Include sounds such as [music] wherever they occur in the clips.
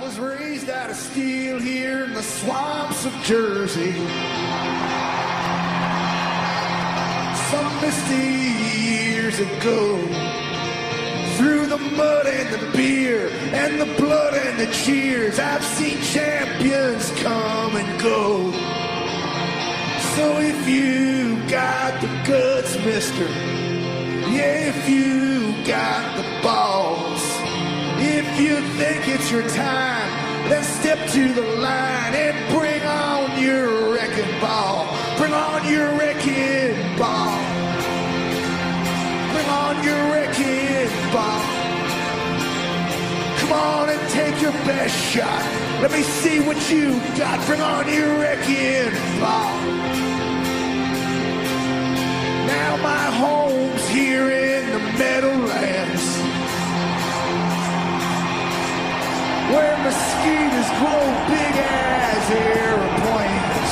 was raised out of steel here in the swamps of Jersey. Some misty years ago. Through the mud and the beer and the blood and the cheers, I've seen champions come and go. So if you got the guts, mister, yeah, if you got the balls, if you think it's your time, let's step to the line and bring on your wrecking ball. Bring on your wrecking ball. Bring on your wrecking ball. Come on and take your best shot. Let me see what you got. Bring on your wrecking ball. Now my home's here in the Meadowlands. Where mosquitoes grow big as airplanes.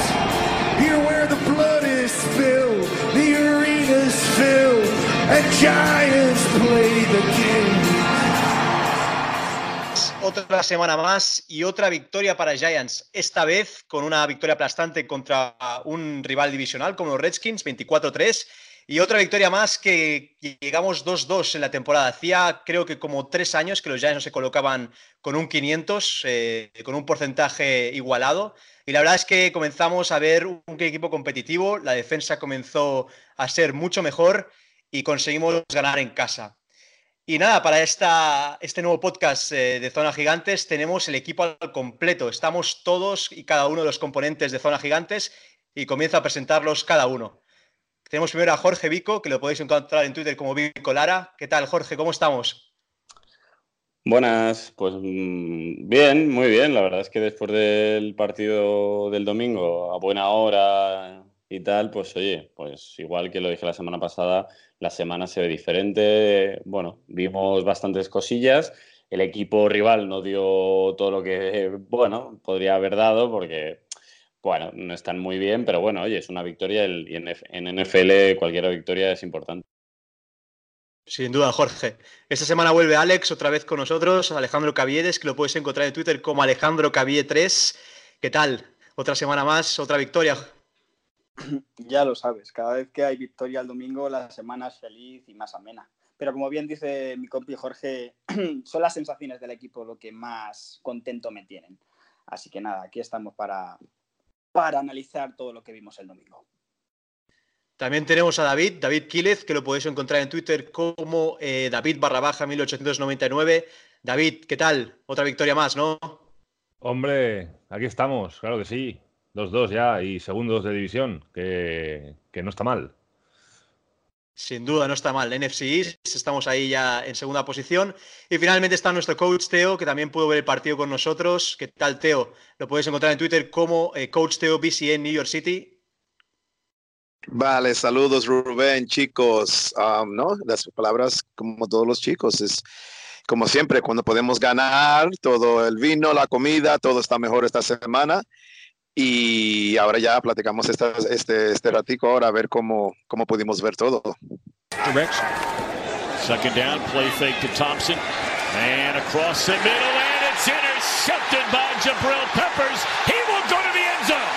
Here where the blood is spilled, the arena's filled, and giants play the game. Otra semana más y otra victoria para Giants, esta vez con una victoria aplastante contra un rival divisional como los Redskins, 24-3. Y otra victoria más que llegamos 2-2 en la temporada. Hacía creo que como tres años que los Giants no se colocaban con un 500, eh, con un porcentaje igualado. Y la verdad es que comenzamos a ver un equipo competitivo, la defensa comenzó a ser mucho mejor y conseguimos ganar en casa. Y nada, para esta, este nuevo podcast eh, de Zona Gigantes tenemos el equipo al completo. Estamos todos y cada uno de los componentes de Zona Gigantes y comienzo a presentarlos cada uno. Tenemos primero a Jorge Vico, que lo podéis encontrar en Twitter como Vico Lara. ¿Qué tal, Jorge? ¿Cómo estamos? Buenas, pues mm, bien, muy bien. La verdad es que después del partido del domingo, a buena hora y tal, pues oye, pues igual que lo dije la semana pasada, la semana se ve diferente. Bueno, vimos bastantes cosillas. El equipo rival no dio todo lo que, [laughs] bueno, podría haber dado porque bueno, no están muy bien, pero bueno, oye, es una victoria y en, NFL cualquier victoria es importante. Sin duda, Jorge. Esta semana vuelve Alex otra vez con nosotros, Alejandro Caviedes, que lo puedes encontrar en Twitter como Alejandro Cavie 3. ¿Qué tal? Otra semana más, otra victoria. [clears throat] Ya lo sabes, cada vez que hay victoria el domingo, la semana es feliz y más amena. Pero como bien dice mi compi Jorge, [clears throat] son las sensaciones del equipo lo que más contento me tienen. Así que nada, aquí estamos para, para analizar todo lo que vimos el domingo. También tenemos a David, David Quílez, que lo podéis encontrar en Twitter como eh, David barra baja 1899. David, ¿qué tal? Otra victoria más, ¿no? Hombre, aquí estamos, claro que sí. Dos, dos ya y segundos de división, que, que no está mal. Sin duda, no está mal. NFC East, estamos ahí ya en segunda posición. Y finalmente está nuestro coach Teo, que también pudo ver el partido con nosotros. ¿Qué tal, Teo? Lo puedes encontrar en Twitter como eh, Coach Teo BCN New York City. Vale, saludos Rubén, chicos. Um, no, las palabras como todos los chicos es como siempre cuando podemos ganar todo el vino, la comida, todo está mejor esta semana y ahora ya platicamos esta, este, este ratico ahora a ver cómo, cómo pudimos ver todo. Direction. Second down, play fake to Thompson. And across the middle, and it's intercepted by Jabril Peppers. He will go to the end zone.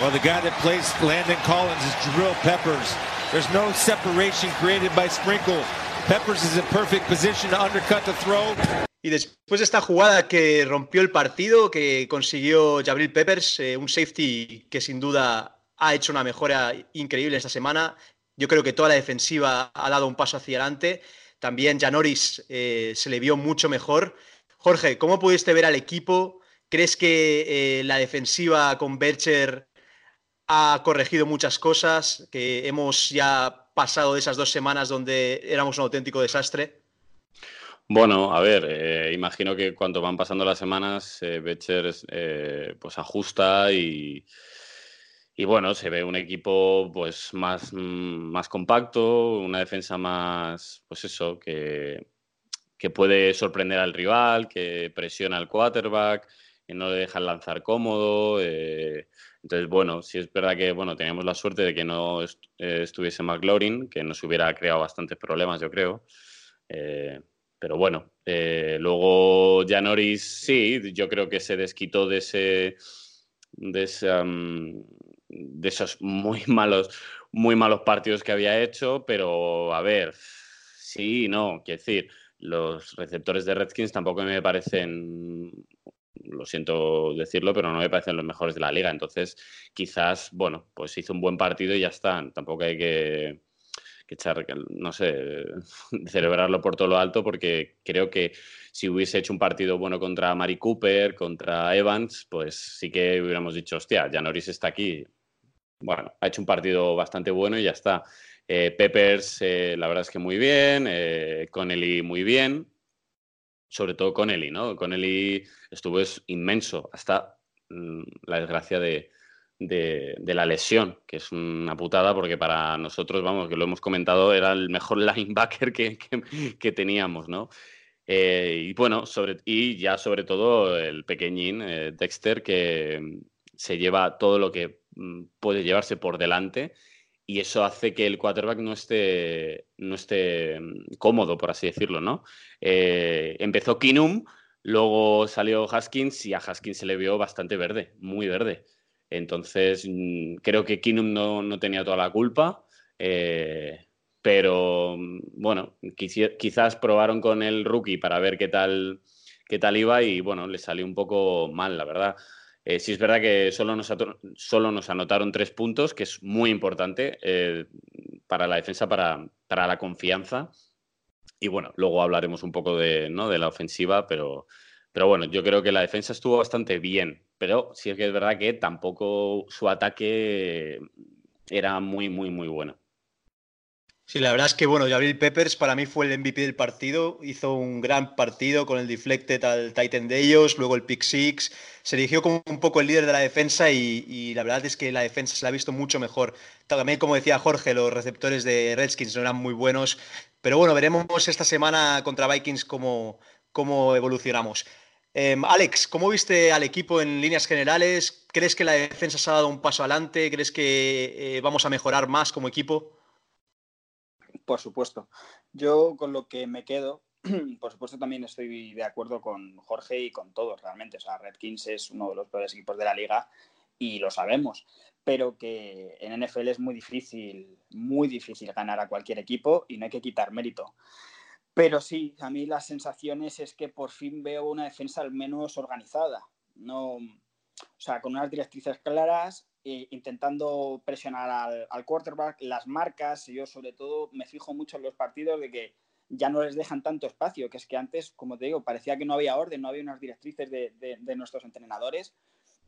Well, the guy that plays Landon Collins is Jabril Peppers. There's no separation created by Sprinkle. Peppers is in perfect position to undercut the throw. Y después de esta jugada que rompió el partido, que consiguió Jabril Peppers, eh, un safety que sin duda ha hecho una mejora increíble esta semana. Yo creo que toda la defensiva ha dado un paso hacia adelante. También Janoris eh, se le vio mucho mejor. Jorge, ¿cómo pudiste ver al equipo? ¿Crees que eh, la defensiva con Bercher ha corregido muchas cosas, que hemos ya pasado de esas dos semanas donde éramos un auténtico desastre? Bueno, a ver, eh, imagino que cuando van pasando las semanas, eh, Becher eh, pues ajusta y, y, bueno, se ve un equipo pues más, mm, más compacto, una defensa más, pues eso, que, que puede sorprender al rival, que presiona al quarterback, que no le dejan lanzar cómodo. Eh, Entonces, bueno, sí es verdad que bueno, teníamos la suerte de que no eh, estuviese McLaurin, que nos hubiera creado bastantes problemas, yo creo. Eh, pero bueno, eh, luego Janoris sí, yo creo que se desquitó de ese de, ese, um, de esos muy [laughs] malos, muy malos partidos que había hecho, pero a ver, sí, no, quiero decir, los receptores de Redskins tampoco me parecen, lo siento decirlo, pero no me parecen los mejores de la liga. Entonces, quizás, bueno, pues hizo un buen partido y ya está. Tampoco hay que, que echar, no sé, [laughs] celebrarlo por todo lo alto, porque creo que si hubiese hecho un partido bueno contra Mari Cooper, contra Evans, pues sí que hubiéramos dicho, hostia, ya Norris está aquí. Bueno, ha hecho un partido bastante bueno y ya está. Eh, Peppers, eh, la verdad es que muy bien. Eh, Connelly, muy bien. Sobre todo Connelly, ¿no? Connelly estuvo es inmenso hasta mm, la desgracia de, de, la lesión, que es una putada porque para nosotros, vamos, que lo hemos comentado, era el mejor [laughs] linebacker que, que, que teníamos, ¿no? Eh, y bueno, sobre, y ya sobre todo el pequeñín eh, Dexter que mm, se lleva todo lo que mm, puede llevarse por delante y eso hace que el quarterback no esté, no esté mm, cómodo, por así decirlo, ¿no? Eh, empezó Kinum, luego salió Haskins y a Haskins se le vio bastante verde, muy verde. Entonces, creo que Kinum no, no tenía toda la culpa. Eh, pero bueno, quizás probaron con el rookie para ver qué tal, qué tal iba y bueno, le salió un poco mal, la verdad. Eh, sí es verdad que solo nos, solo nos anotaron tres puntos, que es muy importante eh, para la defensa, para, para, la confianza. Y bueno, luego hablaremos un poco de, ¿no? de la ofensiva, pero, pero bueno, yo creo que la defensa estuvo bastante bien, pero sí es que es verdad que tampoco su ataque era muy, muy, muy bueno. Sí, la verdad es que, bueno, Jabril Peppers para mí fue el MVP del partido. Hizo un gran partido con el deflected al Titan de ellos, luego el pick six. Se eligió como un poco el líder de la defensa y, la verdad es que la defensa se la ha visto mucho mejor. También, como decía Jorge, los receptores de Redskins no eran muy buenos. Pero bueno, veremos esta semana contra Vikings cómo, cómo evolucionamos. Eh, Alex, ¿cómo viste al equipo en líneas generales? ¿Crees que la defensa se ha dado un paso adelante? ¿Crees que eh, vamos a mejorar más como equipo? Por supuesto. Yo con lo que me quedo, [clears throat] por supuesto también estoy de acuerdo con Jorge y con todos realmente. O sea, Redkins es uno de los peores equipos de la liga y lo sabemos. Pero que en NFL es muy difícil, muy difícil ganar a cualquier equipo y no hay que quitar mérito. Pero sí, a mí las sensaciones es que por fin veo una defensa al menos organizada. No, o sea, con unas directrices claras, eh, intentando presionar al, al, quarterback, las marcas, yo sobre todo me fijo mucho en los partidos de que ya no les dejan tanto espacio, que es que antes, como te digo, parecía que no había orden, no había unas directrices de, de, de nuestros entrenadores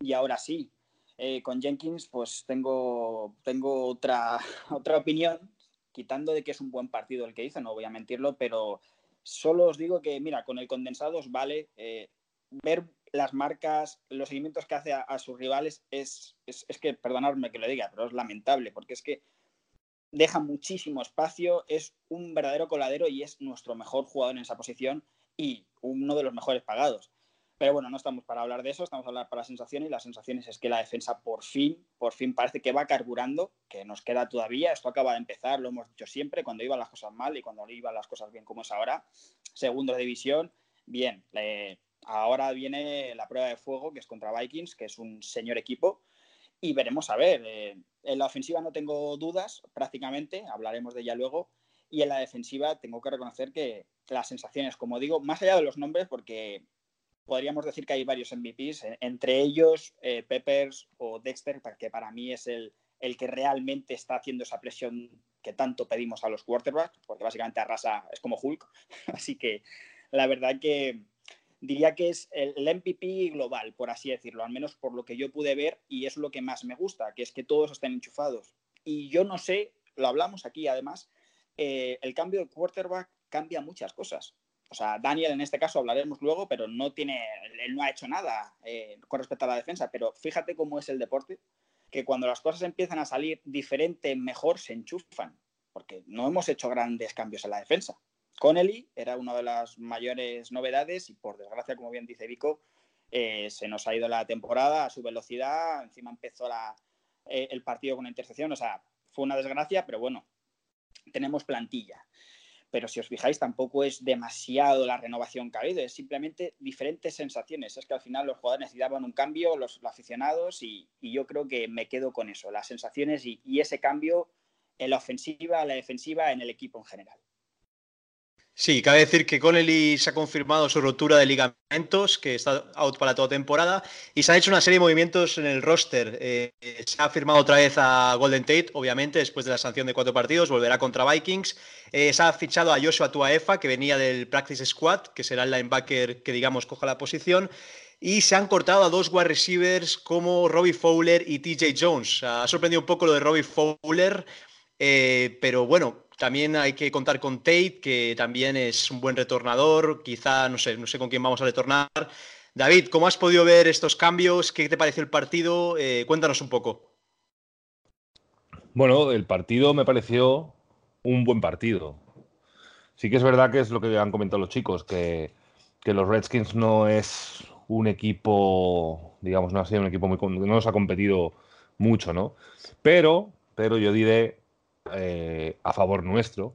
y ahora sí. Eh, con Jenkins, pues tengo, tengo otra, [laughs] otra opinión, quitando de que es un buen partido el que hizo, no voy a mentirlo, pero solo os digo que, mira, con el condensado os vale eh, ver las marcas, los seguimientos que hace a, sus rivales es, es, es, que, perdonadme que lo diga, pero es lamentable, porque es que deja muchísimo espacio, es un verdadero coladero y es nuestro mejor jugador en esa posición y uno de los mejores pagados. Pero bueno, no estamos para hablar de eso, estamos para hablar para las sensaciones y las sensaciones es que la defensa por fin, por fin parece que va carburando, que nos queda todavía, esto acaba de empezar, lo hemos dicho siempre, cuando iban las cosas mal y cuando iban las cosas bien como es ahora, segunda división, bien, eh, ahora viene la prueba de fuego, que es contra Vikings, que es un señor equipo, y veremos a ver. Eh, en la ofensiva no tengo dudas, prácticamente, hablaremos de ella luego, y en la defensiva tengo que reconocer que las sensaciones, como digo, más allá de los nombres, porque podríamos decir que hay varios MVPs, entre ellos eh, Peppers o Dexter, que para mí es el, el que realmente está haciendo esa presión que tanto pedimos a los quarterbacks, porque básicamente arrasa, es como Hulk, [laughs] así que la verdad que diría que es el, MVP global, por así decirlo, al menos por lo que yo pude ver y es lo que más me gusta, que es que todos estén enchufados. Y yo no sé, lo hablamos aquí además, eh, el cambio de quarterback cambia muchas cosas. O sea, Daniel en este caso hablaremos luego, pero no tiene, él no ha hecho nada eh, con respecto a la defensa, pero fíjate cómo es el deporte, que cuando las cosas empiezan a salir diferente, mejor se enchufan, porque no hemos hecho grandes cambios en la defensa. Connelly era una de las mayores novedades y por desgracia, como bien dice Vico, Eh, se nos ha ido la temporada a su velocidad, encima empezó eh, el partido con una intercepción, o sea, fue una desgracia, pero bueno, tenemos plantilla. Pero si os fijáis, tampoco es demasiado la renovación que ha habido, es simplemente diferentes sensaciones. Es que al final los jugadores necesitaban un cambio, los, aficionados, y, yo creo que me quedo con eso, las sensaciones y, y ese cambio en la ofensiva, en la defensiva, en el equipo en general. Sí, cabe decir que Connelly se ha confirmado su rotura de ligamentos, que está out para toda temporada, y se han hecho una serie de movimientos en el roster. Eh, se ha firmado otra vez a Golden Tate, obviamente, después de la sanción de cuatro partidos, volverá contra Vikings. Eh, se ha fichado a Joshua Tuaefa, que venía del Practice Squad, que será el linebacker que, digamos, coja la posición. Y se han cortado a dos wide receivers como Robbie Fowler y TJ Jones. Ha sorprendido un poco lo de Robbie Fowler, eh, pero bueno, también hay que contar con Tate, que también es un buen retornador. Quizá, no sé, no sé con quién vamos a retornar. David, ¿cómo has podido ver estos cambios? ¿Qué te pareció el partido? Eh, cuéntanos un poco. Bueno, el partido me pareció un buen partido. Sí que es verdad que es lo que han comentado los chicos, que, los Redskins no es un equipo, digamos, no ha sido un equipo muy... no nos ha competido mucho, ¿no? Pero, pero yo diré eh, a favor nuestro.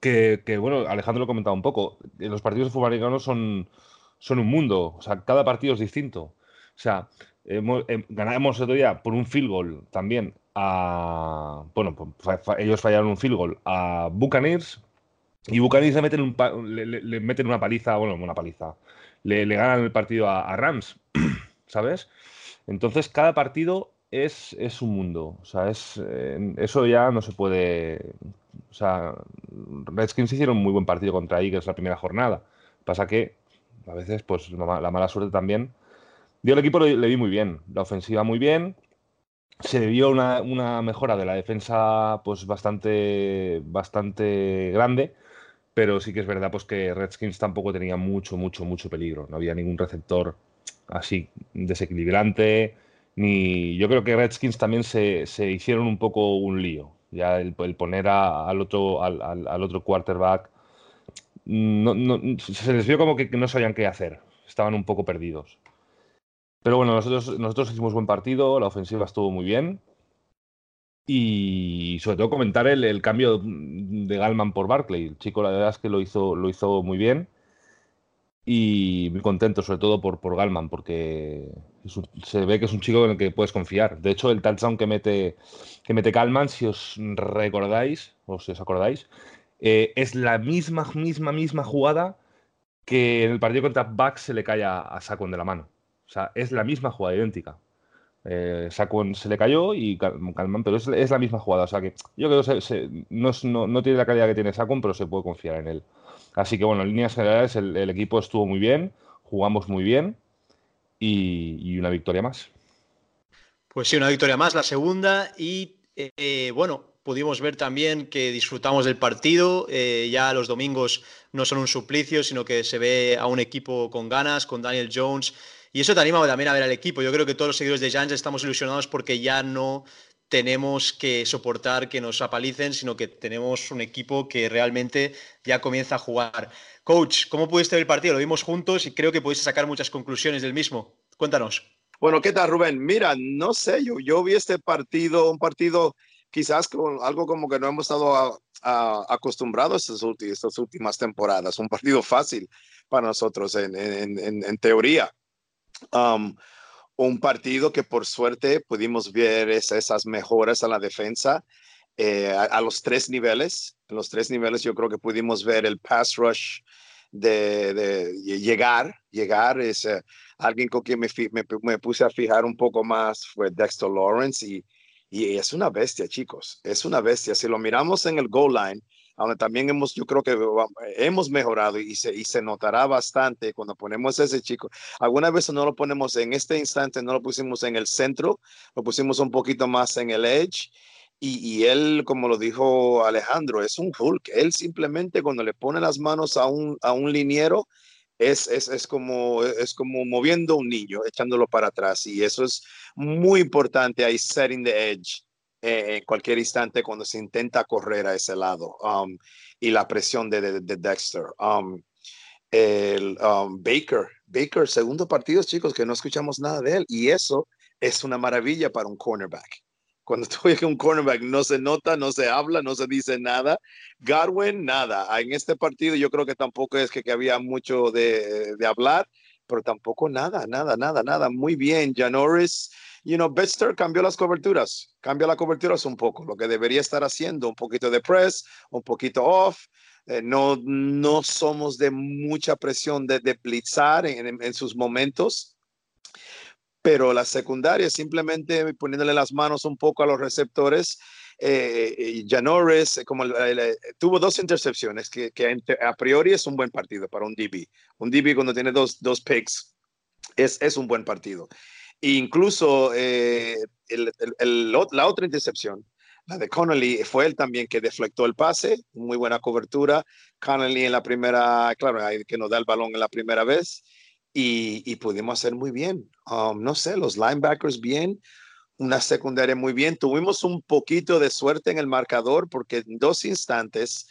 Que, bueno, Alejandro lo comentaba un poco, los partidos de fútbol son, son un mundo, o sea, cada partido es distinto. O sea, hemos, eh, ganamos otro día por un field goal también a. Bueno, pues, ellos fallaron un field goal a Buccaneers y Buccaneers le meten, un, le, meten una paliza, bueno, una paliza. Le, ganan el partido a Rams, [clears throat] ¿sabes? Entonces, cada partido es, es un mundo. O sea, es, eso ya no se puede. O sea, Redskins hicieron un muy buen partido contra Eagles la primera jornada. Pasa que a veces, pues la mala suerte también. Yo el equipo le, vi muy bien, la ofensiva muy bien. Se vio una, una, mejora de la defensa, pues bastante, bastante grande. Pero sí que es verdad, pues que Redskins tampoco tenía mucho, mucho, mucho peligro. No había ningún receptor así desequilibrante ni yo creo que Redskins también se, hicieron un poco un lío. Ya el, poner al, otro, al, otro quarterback se les vio como que, no sabían qué hacer. Estaban un poco perdidos. Pero bueno, nosotros, nosotros hicimos buen partido, la ofensiva estuvo muy bien. Y sobre todo comentar el, el, cambio de Galman por Barclay. El chico, la verdad es que lo hizo, lo hizo muy bien y muy contento, sobre todo por, por Galman, porque se ve que es un chico en el que puedes confiar. De hecho, el touchdown que mete, que mete Galman, si os recordáis, o si os acordáis, eh, es la misma, misma, misma jugada que en el partido contra Bucks se le cae a, a de la mano. O sea, es la misma jugada, idéntica. Eh, se le cayó y Galman, pero es, la misma jugada. O sea que yo creo que no, no, no, tiene la calidad que tiene Saquon, pero se puede confiar en él. Así que bueno, en líneas generales el, equipo estuvo muy bien, jugamos muy bien y, una victoria más. Pues sí, una victoria más, la segunda y eh, bueno, pudimos ver también que disfrutamos del partido. Eh, ya los domingos no son un suplicio, sino que se ve a un equipo con ganas, con Daniel Jones. Y eso te anima también a ver al equipo. Yo creo que todos los seguidores de Giants estamos ilusionados porque ya no tenemos que soportar que nos apalicen, sino que tenemos un equipo que realmente ya comienza a jugar. Coach, ¿cómo pudiste ver el partido? Lo vimos juntos y creo que pudiste sacar muchas conclusiones del mismo. Cuéntanos. Bueno, ¿qué tal, Rubén? Mira, no sé, yo, yo vi este partido, un partido quizás con algo como que no hemos estado acostumbrados estas, últimas temporadas, un partido fácil para nosotros en, en, en, teoría. Um, un partido que por suerte pudimos ver esas mejoras a la defensa eh, a, los tres niveles. En los tres niveles yo creo que pudimos ver el pass rush de, llegar, llegar. Es eh, alguien con quien me, me, puse a fijar un poco más fue Dexter Lawrence y, y es una bestia, chicos. Es una bestia. Si lo miramos en el goal line, donde también hemos, yo creo que hemos mejorado y se, y se notará bastante cuando ponemos ese chico. Algunas veces no lo ponemos en este instante, no lo pusimos en el centro, lo pusimos un poquito más en el edge. Y, y, él, como lo dijo Alejandro, es un Hulk. Él simplemente cuando le pone las manos a un, a un liniero, es, es, es, como, es como moviendo un niño, echándolo para atrás. Y eso es muy importante ahí, setting the edge en cualquier instante cuando se intenta correr a ese lado um, y la presión de, de, Dexter. Um, el um, Baker, Baker, segundo partido, chicos, que no escuchamos nada de él. Y eso es una maravilla para un cornerback. Cuando [laughs] tú ves un cornerback no se nota, no se habla, no se dice nada. Garwin, nada. En este partido yo creo que tampoco es que, que había mucho de, de, hablar, pero tampoco nada, nada, nada, nada. Muy bien, Janoris. You know, Betster cambió las coberturas, cambia las coberturas un poco, lo que debería estar haciendo, un poquito de press, un poquito off. Eh, no, no somos de mucha presión de, de blitzar en, en sus momentos pero la secundaria simplemente poniéndole las manos un poco a los receptores. Eh, Janoris, como eh, tuvo dos intercepciones, que, que, a priori es un buen partido para un DB. Un DB cuando tiene dos, dos picks es, es un buen partido. Incluso eh, el, el, el, la otra intercepción, la de Connolly, fue él también que deflectó el pase, muy buena cobertura. Connolly en la primera, claro, que nos da el balón en la primera vez y, y pudimos hacer muy bien. Um, no sé, los linebackers bien, una secundaria muy bien. Tuvimos un poquito de suerte en el marcador porque en dos instantes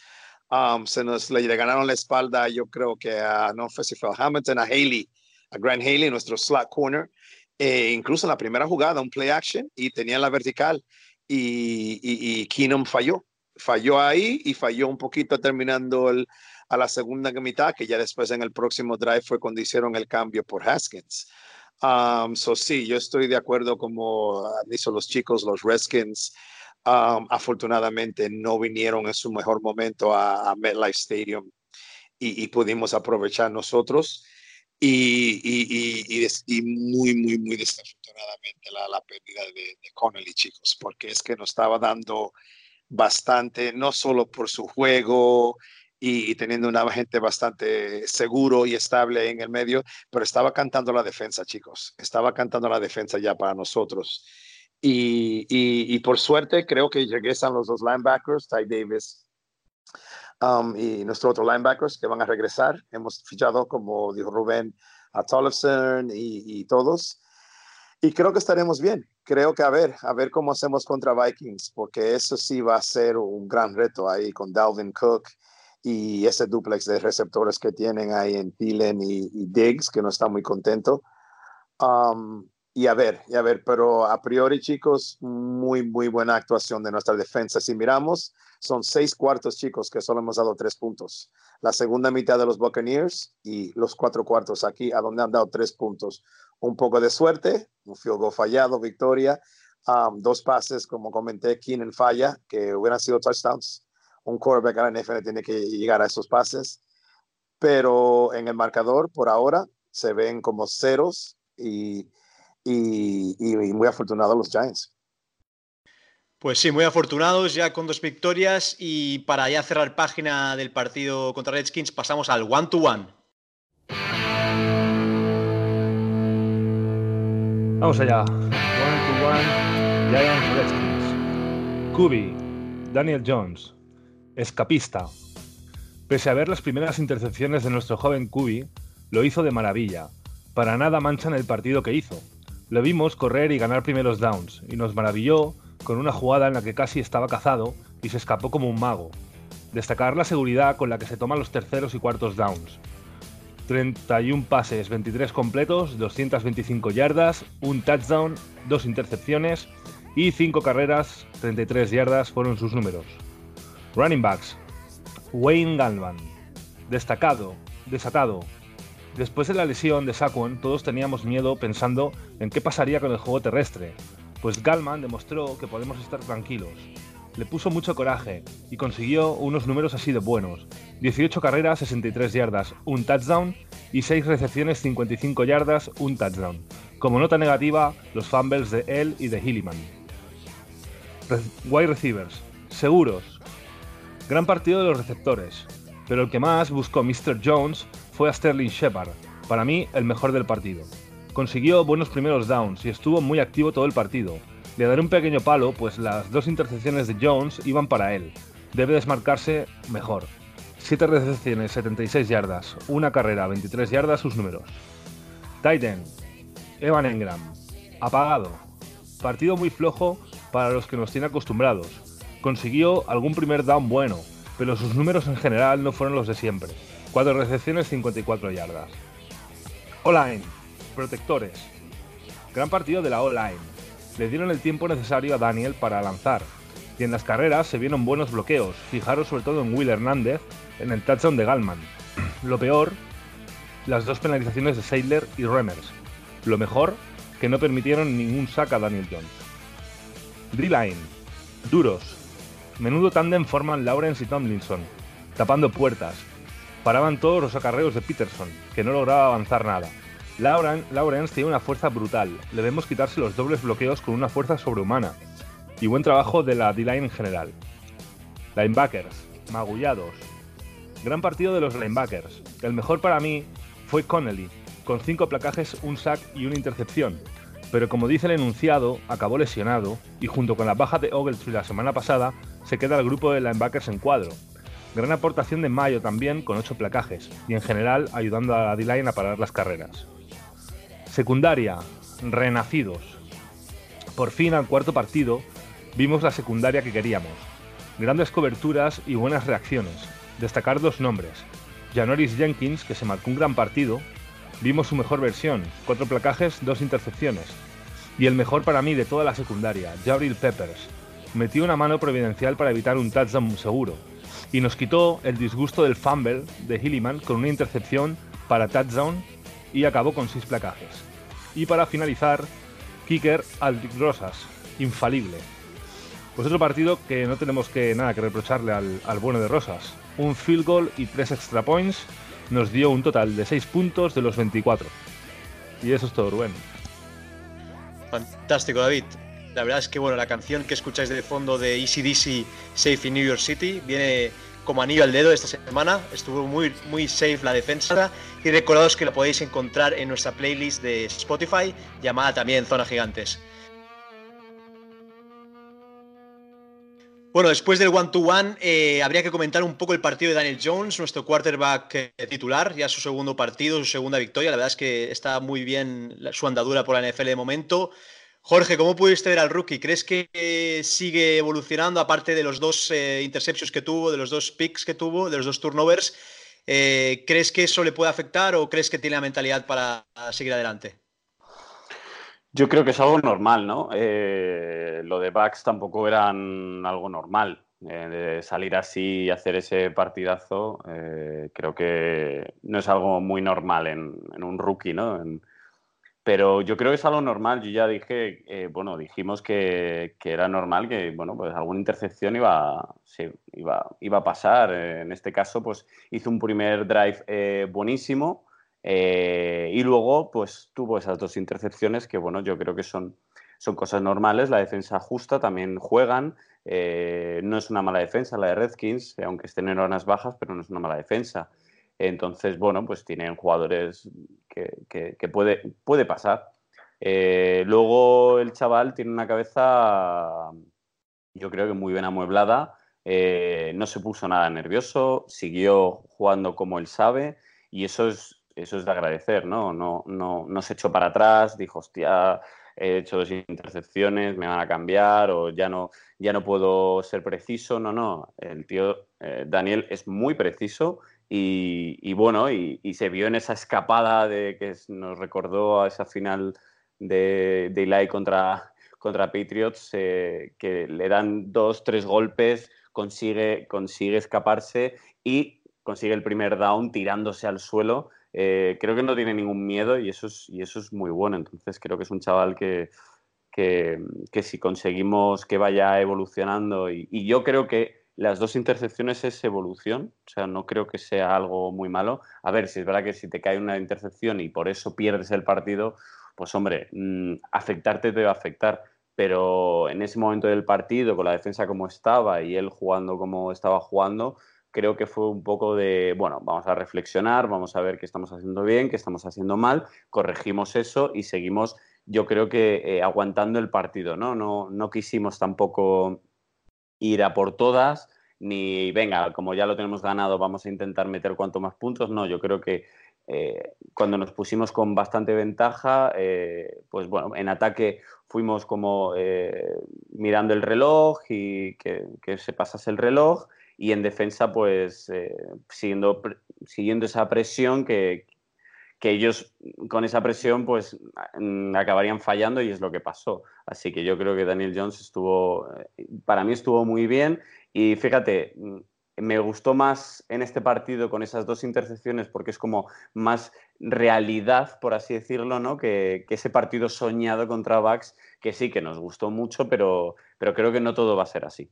um, se nos le ganaron la espalda, yo creo que a, no sé si fue a Hamilton, a Haley, a Grant Haley, nuestro slot corner. Eh, incluso en la primera jugada, un play action y tenía la vertical y, y, Keenum falló. Falló ahí y falló un poquito terminando a la segunda mitad, que ya después en el próximo drive fue cuando hicieron el cambio por Haskins. Um, so sí, yo estoy de acuerdo como dicho los chicos, los Redskins, um, afortunadamente no vinieron en su mejor momento a, a MetLife Stadium y, pudimos aprovechar nosotros. Y, y, y, y, muy, muy, muy desafortunadamente la, la pérdida de, Connelly, chicos, porque es que nos estaba dando bastante, no solo por su juego, y, teniendo una gente bastante seguro y estable en el medio, pero estaba cantando la defensa, chicos. Estaba cantando la defensa ya para nosotros. Y por suerte creo que regresan los dos linebackers, Ty Davis um, y nuestro otro linebackers que van a regresar. Hemos fichado, como dijo Rubén, a Tollefson y, y todos. Y creo que estaremos bien. Creo que a ver, a ver cómo hacemos contra Vikings, porque eso sí va a ser un gran reto ahí con Dalvin Cook y ese duplex de receptores que tienen ahí en Thielen y, y Diggs, que no está muy contento. Um, y a ver, y a ver, pero a priori, chicos, muy, muy buena actuación de nuestra defensa. Si miramos, son seis cuartos, chicos, que solo hemos dado tres puntos. La segunda mitad de los Buccaneers y los cuatro cuartos aquí, a donde han dado tres puntos. Un poco de suerte, un field goal fallado, victoria. Um, dos pases, como comenté, Keenan falla, que hubieran sido touchdowns un quarterback a la NFL tiene que llegar a esos pases, pero en el marcador por ahora se ven como ceros y, y, y muy afortunados los Giants. Pues sí, muy afortunados ya con dos victorias y para ya cerrar página del partido contra Redskins pasamos al one-to-one. -one. Vamos allá. One-to-one, -one, Giants Redskins. Kubi, Daniel Jones, Escapista. Pese a ver las primeras intercepciones de nuestro joven Kubi, lo hizo de maravilla. Para nada manchan el partido que hizo. Lo vimos correr y ganar primeros downs, y nos maravilló con una jugada en la que casi estaba cazado y se escapó como un mago. Destacar la seguridad con la que se toman los terceros y cuartos downs. 31 pases, 23 completos, 225 yardas, un touchdown, dos intercepciones y 5 carreras, 33 yardas fueron sus números. Running backs. Wayne Galvan. Destacado, desatado. Después de la lesión de Saquon, todos teníamos miedo pensando en qué pasaría con el juego terrestre, pues Galman demostró que podemos estar tranquilos. Le puso mucho coraje y consiguió unos números así de buenos. 18 carreras, 63 yardas, un touchdown y 6 recepciones, 55 yardas, un touchdown. Como nota negativa, los fumbles de él y de Hilliman. Re wide receivers. Seguros, Gran partido de los receptores, pero el que más buscó Mr. Jones fue a Sterling Shepard, para mí el mejor del partido. Consiguió buenos primeros downs y estuvo muy activo todo el partido. Le daré un pequeño palo, pues las dos intercepciones de Jones iban para él. Debe desmarcarse mejor. 7 recepciones, 76 yardas, una carrera, 23 yardas sus números. Titan, Evan Engram, apagado. Partido muy flojo para los que nos tiene acostumbrados consiguió algún primer down bueno, pero sus números en general no fueron los de siempre. 4 recepciones, 54 yardas. O-line, protectores. Gran partido de la O-line. Le dieron el tiempo necesario a Daniel para lanzar. Y en las carreras se vieron buenos bloqueos. Fijaros sobre todo en Will Hernández, en el touchdown de Galman. [clears throat] Lo peor, las dos penalizaciones de Seidler y Remers. Lo mejor, que no permitieron ningún sack a Daniel Jones. D-line. Duros. Menudo tándem forman Lawrence y Tomlinson, tapando puertas, paraban todos los acarreos de Peterson, que no lograba avanzar nada. Lawrence tiene una fuerza brutal, le vemos quitarse los dobles bloqueos con una fuerza sobrehumana. Y buen trabajo de la D-line en general. Linebackers, magullados. Gran partido de los linebackers. El mejor para mí fue Connelly, con 5 placajes, un sack y una intercepción. Pero como dice el enunciado, acabó lesionado y junto con la baja de Ogletree la semana pasada, se queda el grupo de linebackers en cuadro, Gran aportación de Mayo también, con 8 placajes, y en general ayudando a D-Line a parar las carreras. Secundaria, renacidos. Por fin al cuarto partido vimos la secundaria que queríamos. Grandes coberturas y buenas reacciones. Destacar dos nombres. Janoris Jenkins, que se marcó un gran partido. Vimos su mejor versión, cuatro placajes, dos intercepciones. Y el mejor para mí de toda la secundaria, Jabril Peppers. Metió una mano providencial para evitar un touchdown seguro, y nos quitó el disgusto del fumble de Hilliman con una intercepción para touchdown y acabó con seis placajes. Y para finalizar, kicker Aldrich Rosas, infalible. Pues otro partido que no tenemos que nada que reprocharle al, al bueno de Rosas. Un field goal y tres extra points nos dio un total de 6 puntos de los 24. Y eso es todo, Rubén. Fantástico, David. La verdad es que bueno, la canción que escucháis de fondo de Easy DC Safe in New York City viene como anillo al dedo esta semana. Estuvo muy, muy safe la defensa. Y recordados que la podéis encontrar en nuestra playlist de Spotify, llamada también Zona Gigantes. Bueno, después del one-to-one, eh, habría que comentar un poco el partido de Daniel Jones, nuestro quarterback eh, titular, ya su segundo partido, su segunda victoria. La verdad es que está muy bien su andadura por la NFL de momento. Jorge, ¿cómo pudiste ver al rookie? ¿Crees que eh, sigue evolucionando, aparte de los dos eh, interceptions que tuvo, de los dos picks que tuvo, de los dos turnovers? Eh, ¿Crees que eso le puede afectar o crees que tiene la mentalidad para seguir adelante? Yo creo que es algo normal, ¿no? lo de Bucks tampoco era algo normal. de salir así y hacer ese partidazo, creo que no es algo muy normal en, un rookie, ¿no? Pero yo creo que es algo normal. Yo ya dije, eh, bueno, dijimos que, que, era normal que, bueno, pues alguna intercepción iba, sí, iba, iba a pasar. En este caso, pues hizo un primer drive eh, buenísimo eh, y luego, pues tuvo esas dos intercepciones que, bueno, yo creo que son, son cosas normales. La defensa justa también juegan. no es una mala defensa la de Redskins, aunque estén en horas bajas, pero no es una mala defensa. Entonces, bueno, pues tienen jugadores que, puede, puede pasar. Eh, luego el chaval tiene una cabeza, yo creo que muy bien amueblada, eh, no se puso nada nervioso, siguió jugando como él sabe y eso es, eso es de agradecer, ¿no? No, no, no se echó para atrás, dijo, hostia, he hecho dos intercepciones, me van a cambiar o ya no, ya no puedo ser preciso. No, no, el tío eh, Daniel es muy preciso y, bueno, y, se vio en esa escapada de que nos recordó a esa final de, de Eli contra, contra Patriots, eh, que le dan dos, tres golpes, consigue, consigue escaparse y consigue el primer down tirándose al suelo. Eh, creo que no tiene ningún miedo y eso, es, y eso es muy bueno. Entonces creo que es un chaval que, que, que si conseguimos que vaya evolucionando y yo creo que las dos intercepciones es evolución, o sea, no creo que sea algo muy malo. A ver, si es verdad que si te cae una intercepción y por eso pierdes el partido, pues hombre, mm, afectarte te va a afectar. Pero en ese momento del partido, con la defensa como estaba y él jugando como estaba jugando, creo que fue un poco de, bueno, vamos a reflexionar, vamos a ver qué estamos haciendo bien, qué estamos haciendo mal, corregimos eso y seguimos, yo creo que eh, aguantando el partido, ¿no? ¿no? No quisimos tampoco ir a por todas, ni venga, como ya lo tenemos ganado, vamos a intentar meter cuanto más puntos. No, yo creo que eh, cuando nos pusimos con bastante ventaja, eh, pues bueno, en ataque fuimos como eh, mirando el reloj y que, se pasase el reloj y en defensa pues siguiendo, siguiendo esa presión que, que ellos con esa presión pues mm, acabarían fallando y es lo que pasó. Así que yo creo que Daniel Jones estuvo, eh, para mí estuvo muy bien y fíjate, mm, me gustó más en este partido con esas dos intercepciones porque es como más realidad, por así decirlo, ¿no? Que, ese partido soñado contra Bucks, que sí, que nos gustó mucho, pero, pero creo que no todo va a ser así.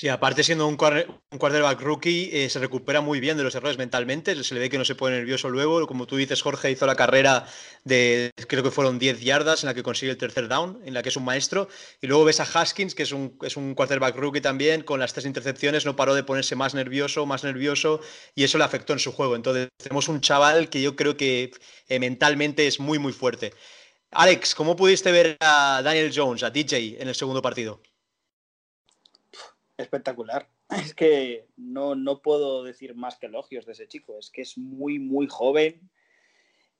Sí, aparte siendo un, quarterback rookie, eh, se recupera muy bien de los errores mentalmente, se le ve que no se pone nervioso luego, como tú dices, Jorge hizo la carrera de, creo que fueron 10 yardas en la que consigue el tercer down, en la que es un maestro, y luego ves a Haskins, que es un, es un quarterback rookie también, con las tres intercepciones, no paró de ponerse más nervioso, más nervioso, y eso le afectó en su juego. Entonces tenemos un chaval que yo creo que eh, mentalmente es muy, muy fuerte. Alex, ¿cómo pudiste ver a Daniel Jones, a DJ, en el segundo partido? Espectacular. [laughs] Es que no, no puedo decir más que elogios de ese chico. Es que es muy, muy joven.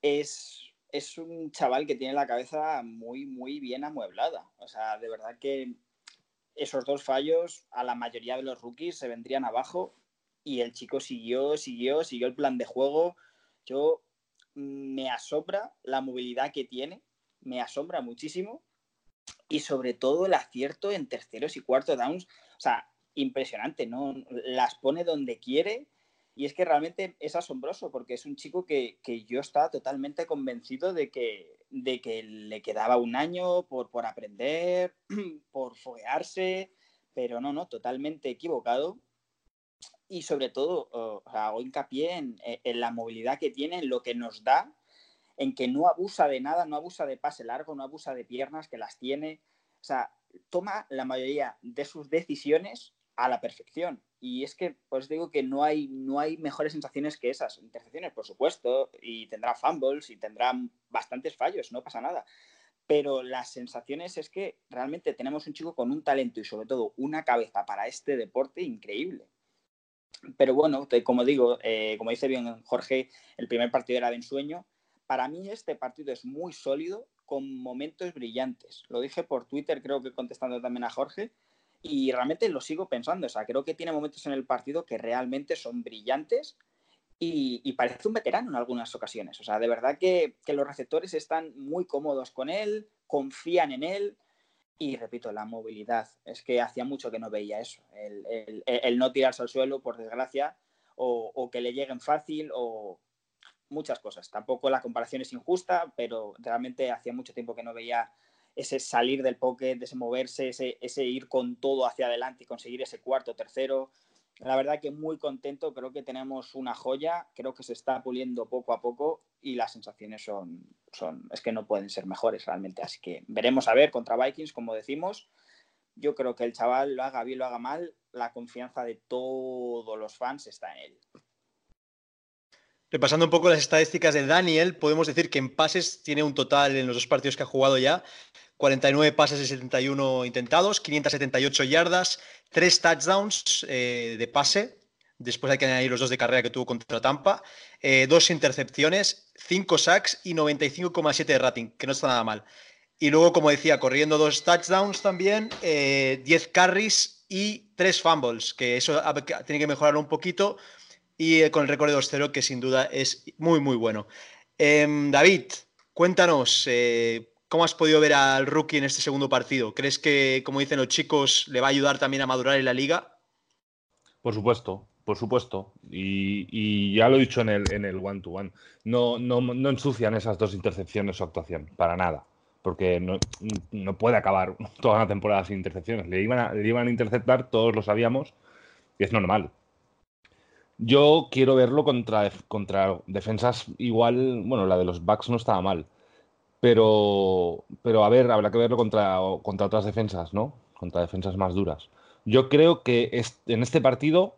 Es, es un chaval que tiene la cabeza muy, muy bien amueblada. O sea, de verdad que esos dos fallos a la mayoría de los rookies se vendrían abajo y el chico siguió, siguió, siguió el plan de juego. Yo mm, me asombra la movilidad que tiene, me asombra muchísimo y sobre todo el acierto en terceros y cuartos downs. O sea, impresionante, ¿no? Las pone donde quiere y es que realmente es asombroso porque es un chico que, yo estaba totalmente convencido de que, de que le quedaba un año por, por aprender, [clears throat] por foguearse, pero no, no, totalmente equivocado. Y sobre todo, o hago hincapié en, en la movilidad que tiene, en lo que nos da, en que no abusa de nada, no abusa de pase largo, no abusa de piernas, que las tiene. O sea, toma la mayoría de sus decisiones a la perfección. Y es que, pues digo que no hay, no hay mejores sensaciones que esas. Intercepciones, por supuesto, y tendrá fumbles y tendrá bastantes fallos, no pasa nada. Pero las sensaciones es que realmente tenemos un chico con un talento y sobre todo una cabeza para este deporte increíble. Pero bueno, como digo, eh, como dice bien Jorge, el primer partido era de ensueño. Para mí este partido es muy sólido, con momentos brillantes. Lo dije por Twitter, creo que contestando también a Jorge y realmente lo sigo pensando. O sea, creo que tiene momentos en el partido que realmente son brillantes y, parece un veterano en algunas ocasiones. O sea, de verdad que, los receptores están muy cómodos con él, confían en él. Y repito, la movilidad. Es que hacía mucho que no veía eso. El, no tirarse al suelo, por desgracia, o, o, que le lleguen fácil, o muchas cosas. Tampoco la comparación es injusta, pero realmente hacía mucho tiempo que no veía ese salir del pocket, ese moverse, ese, ese ir con todo hacia adelante y conseguir ese cuarto, tercero. La verdad que muy contento, creo que tenemos una joya, creo que se está puliendo poco a poco y las sensaciones son, son, es que no pueden ser mejores realmente. Así que veremos a ver contra Vikings, como decimos. Yo creo que el chaval lo haga bien, lo haga mal, la confianza de todos los fans está en él. Repasando un poco las estadísticas de Daniel, podemos decir que en pases tiene un total en los dos partidos que ha jugado ya, 49 pases y 71 intentados, 578 yardas, 3 touchdowns eh, de pase, después hay que añadir los dos de carrera que tuvo contra Tampa, eh, dos intercepciones, 5 sacks y 95,7 de rating, que no está nada mal. Y luego, como decía, corriendo dos touchdowns también, 10 eh, carries y 3 fumbles, que eso tiene que mejorarlo un poquito, y eh, con el récord de 2-0 que sin duda es muy, muy bueno. Em, David, cuéntanos, eh, ¿cómo has podido ver al rookie en este segundo partido? ¿Crees que, como dicen los chicos, le va a ayudar también a madurar en la liga? Por supuesto, por supuesto. Y, ya lo he dicho en el, en el one-to-one. No, no, no, ensucian esas dos intercepciones su actuación, para nada. Porque no, no, puede acabar toda una temporada sin intercepciones. Le iban, a, le iban a interceptar, todos lo sabíamos, y es normal. Yo quiero verlo contra, contra defensas igual, bueno, la de los Bucks no estaba mal, pero, pero a ver, habrá que verlo contra, contra otras defensas, ¿no? Contra defensas más duras. Yo creo que en este partido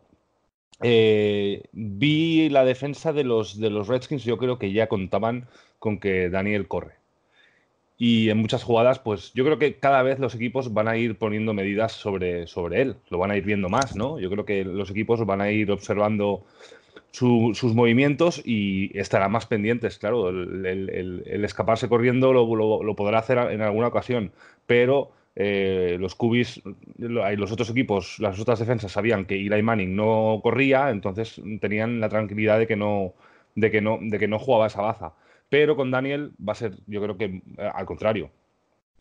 eh, vi la defensa de los, de los Redskins, yo creo que ya contaban con que Daniel corre. Y en muchas jugadas, pues yo creo que cada vez los equipos van a ir poniendo medidas sobre, sobre él, lo van a ir viendo más, ¿no? Yo creo que los equipos van a ir observando sus movimientos y estarán más pendientes, claro. El, escaparse corriendo lo, podrá hacer en alguna ocasión, pero eh, los cubis, los otros equipos, las otras defensas sabían que Eli Manning no corría, entonces tenían la tranquilidad de que no, de que no, de que no jugaba esa baza. Pero con Daniel va a ser, yo creo que eh, al contrario.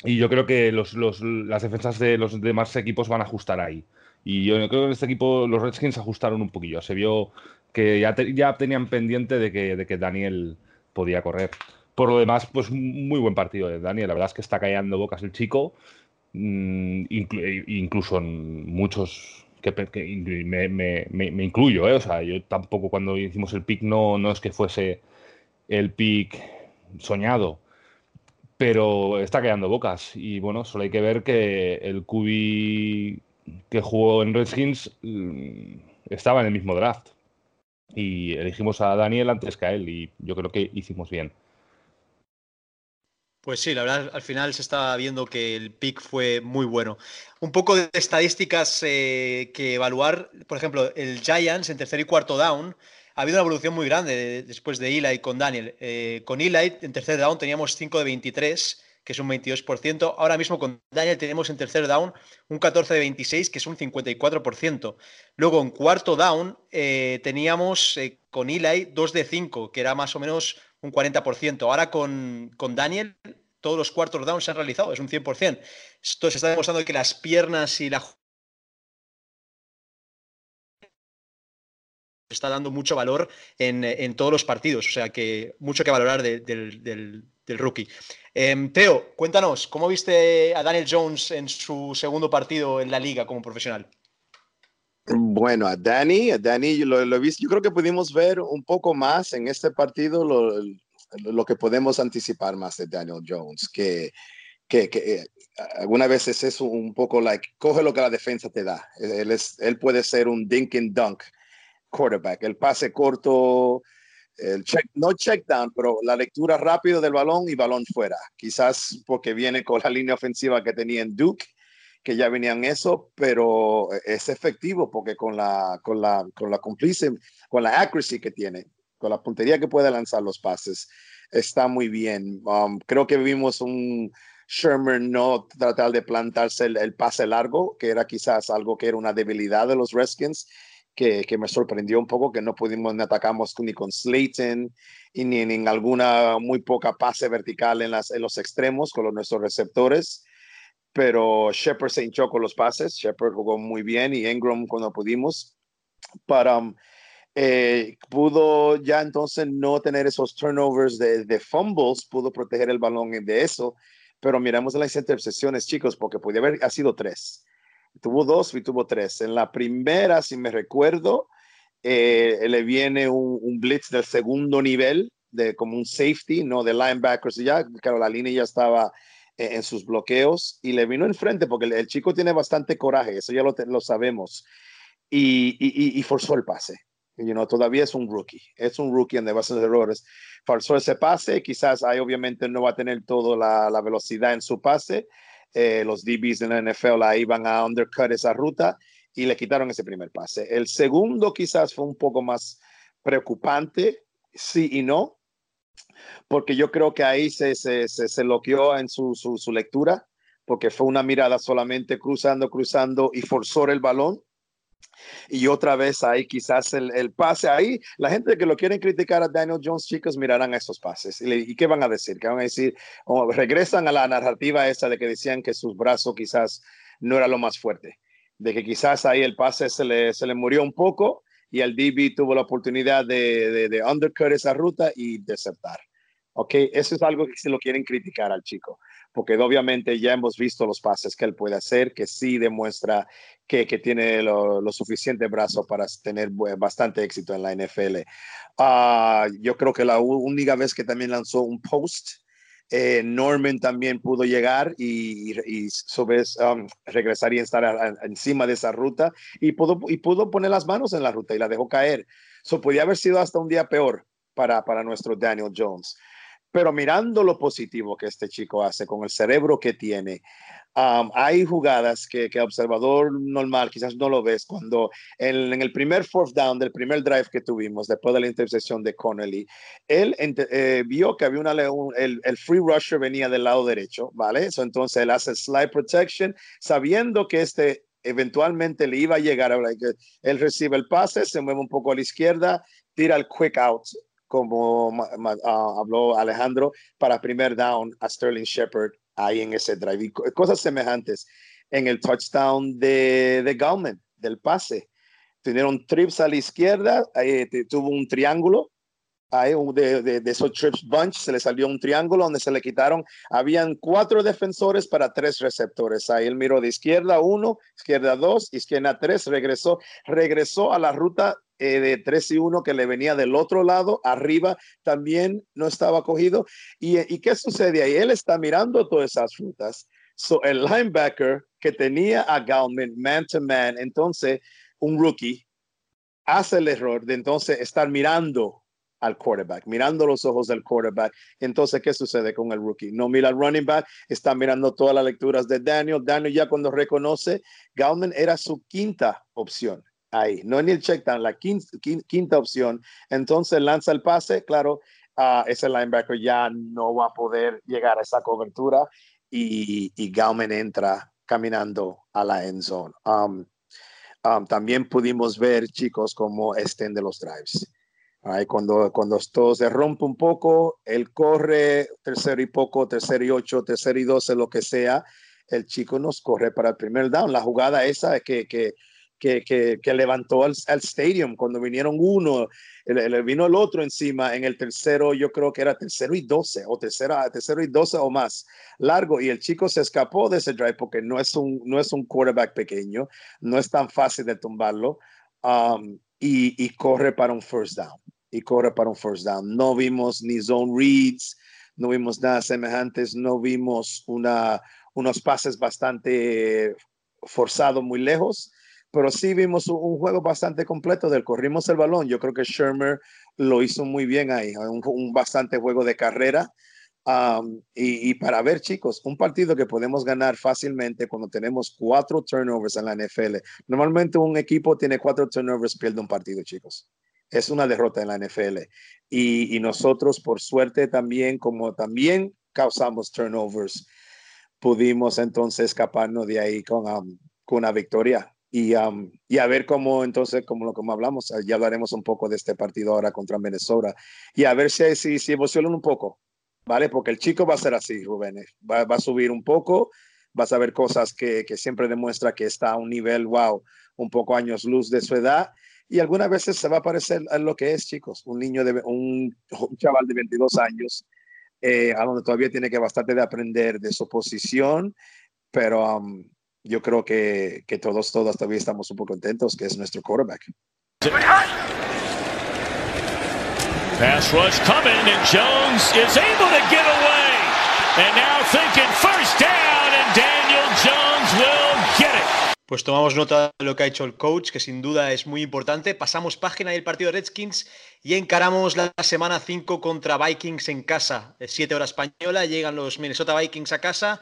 Y yo creo que los, las defensas de los demás equipos van a ajustar ahí. Y yo creo que en este equipo los Redskins ajustaron un poquillo. Se vio que ya, ya tenían pendiente de que, de que Daniel podía correr. Por lo demás, pues muy buen partido de Daniel. La verdad es que está callando bocas el chico. Mm, incluso en muchos que, me, me, me, incluyo, ¿eh? o sea, yo tampoco cuando hicimos el pick no, no es que fuese el pick soñado, pero está quedando bocas y bueno, solo hay que ver que el QB que jugó en Redskins mm, estaba en el mismo draft y elegimos a Daniel antes que a él y yo creo que hicimos bien. Pues sí, la verdad, al final se está viendo que el pick fue muy bueno. Un poco de estadísticas eh, que evaluar, por ejemplo, el Giants en tercer y cuarto down, ha habido una evolución muy grande después de Eli con Daniel. Eh, con Eli en tercer down teníamos 5 de 23, que es un 22%. Ahora mismo con Daniel tenemos en tercer down un 14 de 26, que es un 54%. Luego en cuarto down eh, teníamos con Eli 2 de 5, que era más o menos un 40%. Ahora con, con Daniel, todos los cuartos downs se han realizado, es un 100%. Esto se está demostrando que las piernas y la está dando mucho valor en, todos los partidos, o sea que mucho que valorar del, rookie. Em, Teo, cuéntanos, ¿cómo viste a Daniel Jones en su segundo partido en la liga como profesional? Bueno, a Danny, a Danny lo, lo yo creo que pudimos ver un poco más en este partido lo, lo que podemos anticipar más de Daniel Jones, que, que, que eh, algunas veces es un poco like, coge lo que la defensa te da. Él, es, él puede ser un dink and dunk quarterback, el pase corto, el check, no check down, pero la lectura rápido del balón y balón fuera. Quizás porque viene con la línea ofensiva que tenía en Duke que ya venían eso, pero es efectivo porque con la, con la, con la cumplice, con la accuracy que tiene, con la puntería que puede lanzar los pases, está muy bien. Um, creo que vimos un Sherman no tratar de plantarse el, pase largo, que era quizás algo que era una debilidad de los Redskins. Que, que, me sorprendió un poco que no pudimos ni atacamos ni con Slayton y ni, en alguna muy poca pase vertical en, las, en los extremos con los, nuestros receptores. Pero Shepard se hinchó con los pases, Shepard jugó muy bien y Ingram cuando pudimos, para um, eh, pudo ya entonces no tener esos turnovers de, de, fumbles, pudo proteger el balón de eso, pero miramos las intercepciones, chicos, porque podía haber ha sido tres. Tuvo dos y tuvo tres. En la primera, si me recuerdo, eh, le viene un, un, blitz del segundo nivel, de como un safety, no de linebackers, ya, claro, la línea ya estaba eh, en sus bloqueos y le vino enfrente porque el, chico tiene bastante coraje, eso ya lo, lo sabemos, y, y, y, forzó el pase. You know, todavía es un rookie, es un rookie en de bases de errores. Forzó ese pase, quizás ahí obviamente no va a tener toda la, la velocidad en su pase. Eh, los DBs en la NFL ahí van a undercut esa ruta y le quitaron ese primer pase. El segundo quizás fue un poco más preocupante, sí y no, porque yo creo que ahí se, se, se, loqueó en su, su, su, lectura, porque fue una mirada solamente cruzando, cruzando y forzó el balón. Y otra vez ahí quizás el, el, pase, ahí la gente que lo quieren criticar a Daniel Jones, chicos, mirarán esos pases. ¿Y, qué van a decir? ¿Qué van a decir? Regresan a la narrativa esa de que decían que sus brazos quizás no era lo más fuerte, de que quizás ahí el pase se le, se le murió un poco y el DB tuvo la oportunidad de, de, de undercut esa ruta y desertar. ¿ok? Eso es algo que se lo quieren criticar al chico, porque obviamente ya hemos visto los pases que él puede hacer, que sí demuestra que, que tiene lo, lo, suficiente brazo para tener bastante éxito en la NFL. Uh, yo creo que la única vez que también lanzó un post, eh, Norman también pudo llegar y, y, y sobre, um, regresar y estar encima de esa ruta y pudo, y pudo poner las manos en la ruta y la dejó caer. Eso podía haber sido hasta un día peor para, para nuestro Daniel Jones. Pero mirando lo positivo que este chico hace con el cerebro que tiene, hay jugadas que, que, observador normal quizás no lo ves cuando en, el primer fourth down del primer drive que tuvimos después de la intercepción de Connelly, él eh, vio que había un, el, el, free rusher venía del lado derecho, ¿vale? Entonces él hace slide protection sabiendo que este eventualmente le iba a llegar, él recibe el pase, se mueve un poco a la izquierda, tira el quick out como ah, habló Alejandro, para primer down a Sterling Shepard ahí en ese drive. Y cosas semejantes en el touchdown de, de Gauman, del pase. Tuvieron trips a la izquierda, tuvo un triángulo ahí de, de, de, esos trips bunch, se le salió un triángulo donde se le quitaron, habían cuatro defensores para tres receptores. Ahí él miró de izquierda uno, izquierda dos, izquierda tres, regresó, regresó a la ruta eh, de tres y uno que le venía del otro lado, arriba también no estaba cogido. ¿Y, y qué sucede ahí? Él está mirando todas esas rutas. So, el linebacker que tenía a Galman man to man, entonces un rookie hace el error de entonces estar mirando al quarterback, mirando los ojos del quarterback. Entonces, ¿qué sucede con el rookie? No mira al running back, está mirando todas las lecturas de Daniel. Daniel ya cuando reconoce, Gauman era su quinta opción ahí, no ni el check down, la quinta, opción. Entonces lanza el pase, claro, uh, ese linebacker ya no va a poder llegar a esa cobertura y, y Gauman entra caminando a la end zone. Um, um, también pudimos ver, chicos, cómo estén de los drives cuando, cuando esto se rompe un poco, él corre tercero y poco, tercero y ocho, tercero y doce, lo que sea, el chico nos corre para el primer down. La jugada esa que, que, que, que, levantó al, al, stadium cuando vinieron uno, le, vino el otro encima en el tercero, yo creo que era tercero y doce, o tercera, tercero y doce o más, largo, y el chico se escapó de ese drive porque no es un, no es un quarterback pequeño, no es tan fácil de tumbarlo. Um, y, y, corre para un first down y corre para un first down. No vimos ni zone reads, no vimos nada semejantes, no vimos una, unos pases bastante forzados muy lejos, pero sí vimos un, juego bastante completo del corrimos el balón. Yo creo que Shermer lo hizo muy bien ahí, un, bastante juego de carrera. Um, y, y, para ver, chicos, un partido que podemos ganar fácilmente cuando tenemos cuatro turnovers en la NFL. Normalmente un equipo tiene cuatro turnovers, pierde un partido, chicos es una derrota en la NFL. Y, nosotros, por suerte también, como también causamos turnovers, pudimos entonces escaparnos de ahí con, um, con una victoria. Y, um, a ver cómo entonces, como lo como hablamos, ya hablaremos un poco de este partido ahora contra Minnesota. Y a ver si, si, si un poco, ¿vale? Porque el chico va a ser así, Rubén. Va, va a subir un poco, vas a ver cosas que, que siempre demuestra que está a un nivel, wow, un poco años luz de su edad y algunas veces se va a parecer a lo que es, chicos, un niño de un, chaval de 22 años, eh, a donde todavía tiene que bastante de aprender de su posición, pero yo creo que, que todos, todos todavía estamos un poco contentos, que es nuestro quarterback. Pass rush coming, and Jones is able to get away. And now thinking first down, and Daniel Jones will get it. Pues tomamos nota de lo que ha hecho el coach, que sin duda es muy importante. Pasamos página del partido de Redskins y encaramos la semana 5 contra Vikings en casa. 7 horas española, llegan los Minnesota Vikings a casa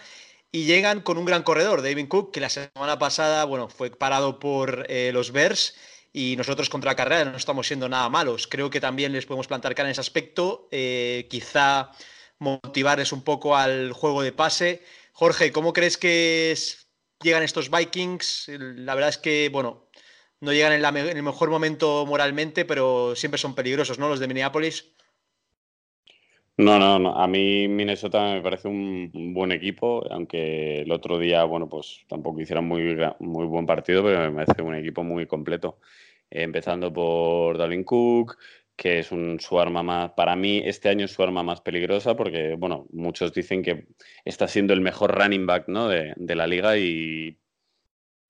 y llegan con un gran corredor, David Cook, que la semana pasada bueno, fue parado por eh, los Bears y nosotros contra la carrera no estamos siendo nada malos. Creo que también les podemos plantar cara en ese aspecto, eh, quizá motivarles un poco al juego de pase. Jorge, ¿cómo crees que llegan estos Vikings. La verdad es que, bueno, no llegan en, el mejor momento moralmente, pero siempre son peligrosos, ¿no? Los de Minneapolis. No, no, no. A mí Minnesota me parece un, buen equipo, aunque el otro día, bueno, pues tampoco hicieron muy, muy buen partido, pero me parece un equipo muy completo. empezando por Dalvin Cook, que es un, su arma más, para mí este año es su arma más peligrosa porque, bueno, muchos dicen que está siendo el mejor running back ¿no? de, de la liga y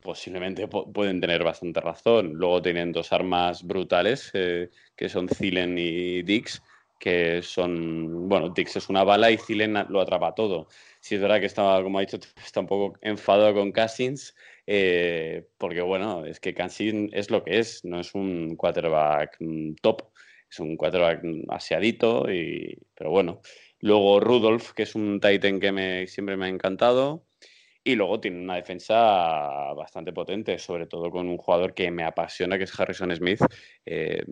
posiblemente pueden tener bastante razón. Luego tienen dos armas brutales, eh, que son Zilen y Dix, que son, bueno, Dix es una bala y Zilen lo atrapa todo. Si es verdad que estaba, como ha dicho, [laughs] está un poco enfadado con Cassins, eh, porque bueno, es que Cassins es lo que es, no es un quarterback mm, top es un quarterback aseadito, y, pero bueno. Luego Rudolph, que es un Titan que me, siempre me ha encantado. Y luego tiene una defensa bastante potente, sobre todo con un jugador que me apasiona, que es Harrison Smith, eh,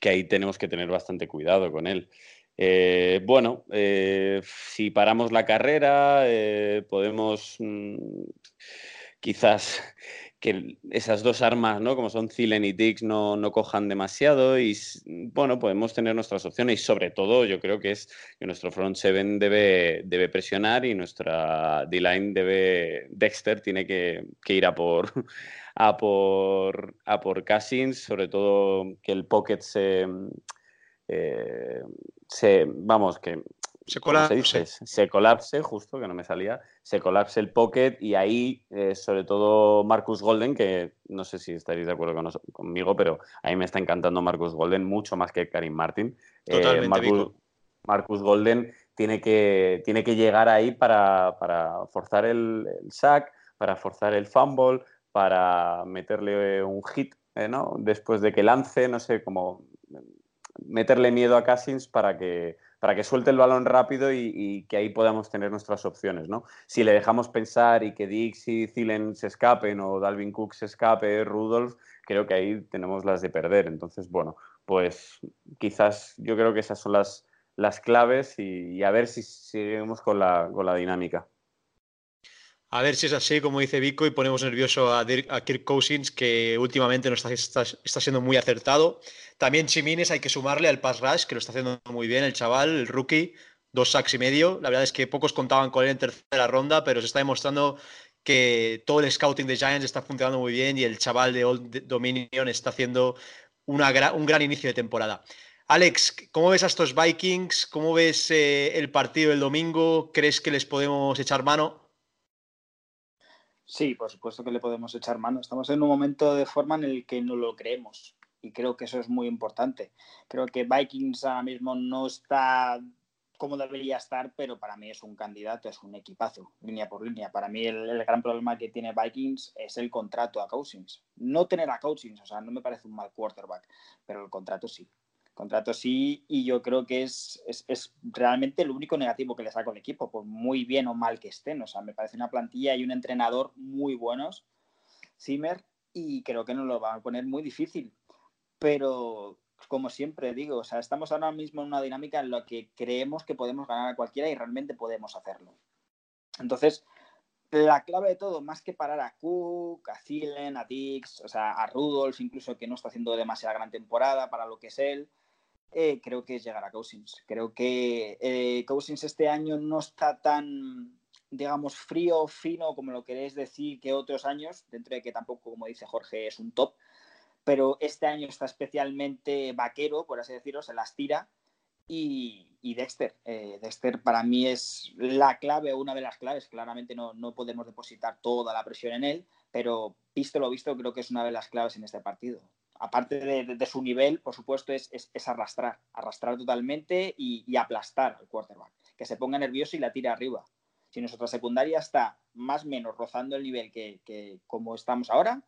que ahí tenemos que tener bastante cuidado con él. Eh, bueno, eh, si paramos la carrera, podemos mm, quizás que esas dos armas, ¿no? Como son Zilen y Dix, no, no cojan demasiado y, bueno, podemos tener nuestras opciones y sobre todo yo creo que es que nuestro front seven debe, debe presionar y nuestra D-line debe, Dexter tiene que, ir a por, a por, a por Cassins, sobre todo que el pocket se, eh, se vamos, que se colapse. Se, colapse, justo, que no me salía, se colapse el pocket y ahí, eh, sobre todo Marcus Golden, que no sé si estaréis de acuerdo conmigo, pero a mí me está encantando Marcus Golden mucho más que Karim Martin. Eh, Totalmente, Marcus, Golden tiene que, tiene que llegar ahí para, forzar el, sack, para forzar el fumble, para meterle un hit, eh, ¿no? Después de que lance, no sé, como meterle miedo a Cassins para que para que suelte el balón rápido y, que ahí podamos tener nuestras opciones, ¿no? Si le dejamos pensar y que Dix y Zilen se escapen o Dalvin Cook se escape, Rudolph, creo que ahí tenemos las de perder. Entonces, bueno, pues quizás yo creo que esas son las, las claves y, a ver si seguimos con la, con la dinámica. A ver si es así, como dice Vico, y ponemos nervioso a, Kirk Cousins, que últimamente no está, está, siendo muy acertado. También Chimines hay que sumarle al pass rush, que lo está haciendo muy bien el chaval, el rookie, dos sacks y medio. La verdad es que pocos contaban con él en tercera ronda, pero se está demostrando que todo el scouting de Giants está funcionando muy bien y el chaval de Old Dominion está haciendo un gran inicio de temporada. Alex, ¿cómo ves a estos Vikings? ¿Cómo ves eh, el partido del domingo? ¿Crees que les podemos echar mano? Sí, por supuesto que le podemos echar mano. Estamos en un momento de forma en el que no lo creemos y creo que eso es muy importante. Creo que Vikings ahora mismo no está como debería estar, pero para mí es un candidato, es un equipazo, línea por línea. Para mí el, gran problema que tiene Vikings es el contrato a Cousins. No tener a Cousins, o sea, no me parece un mal quarterback, pero el contrato sí contrato sí, y yo creo que es, es, realmente el único negativo que le saco al equipo, por muy bien o mal que estén. O sea, me parece una plantilla y un entrenador muy buenos, Zimmer, y creo que nos lo va a poner muy difícil. Pero, como siempre digo, o sea, estamos ahora mismo en una dinámica en la que creemos que podemos ganar a cualquiera y realmente podemos hacerlo. Entonces, la clave de todo, más que parar a Cook, a Thielen, a Dix, o sea, a Rudolph, incluso que no está haciendo demasiada gran temporada para lo que es él, eh, creo que es llegar a Cousins. Creo que eh, Cousins este año no está tan, digamos, frío, fino, como lo queréis decir, que otros años, dentro de que tampoco, como dice Jorge, es un top, pero este año está especialmente vaquero, por así decirlo, se las tira. Y, Dexter. Eh, Dexter para mí es la clave, una de las claves. Claramente no, no podemos depositar toda la presión en él, pero visto lo visto, creo que es una de las claves en este partido aparte de, su nivel, por supuesto, es, arrastrar, arrastrar totalmente y, aplastar al quarterback, que se ponga nervioso y la tire arriba. Si nuestra secundaria está más o menos rozando el nivel que, como estamos ahora,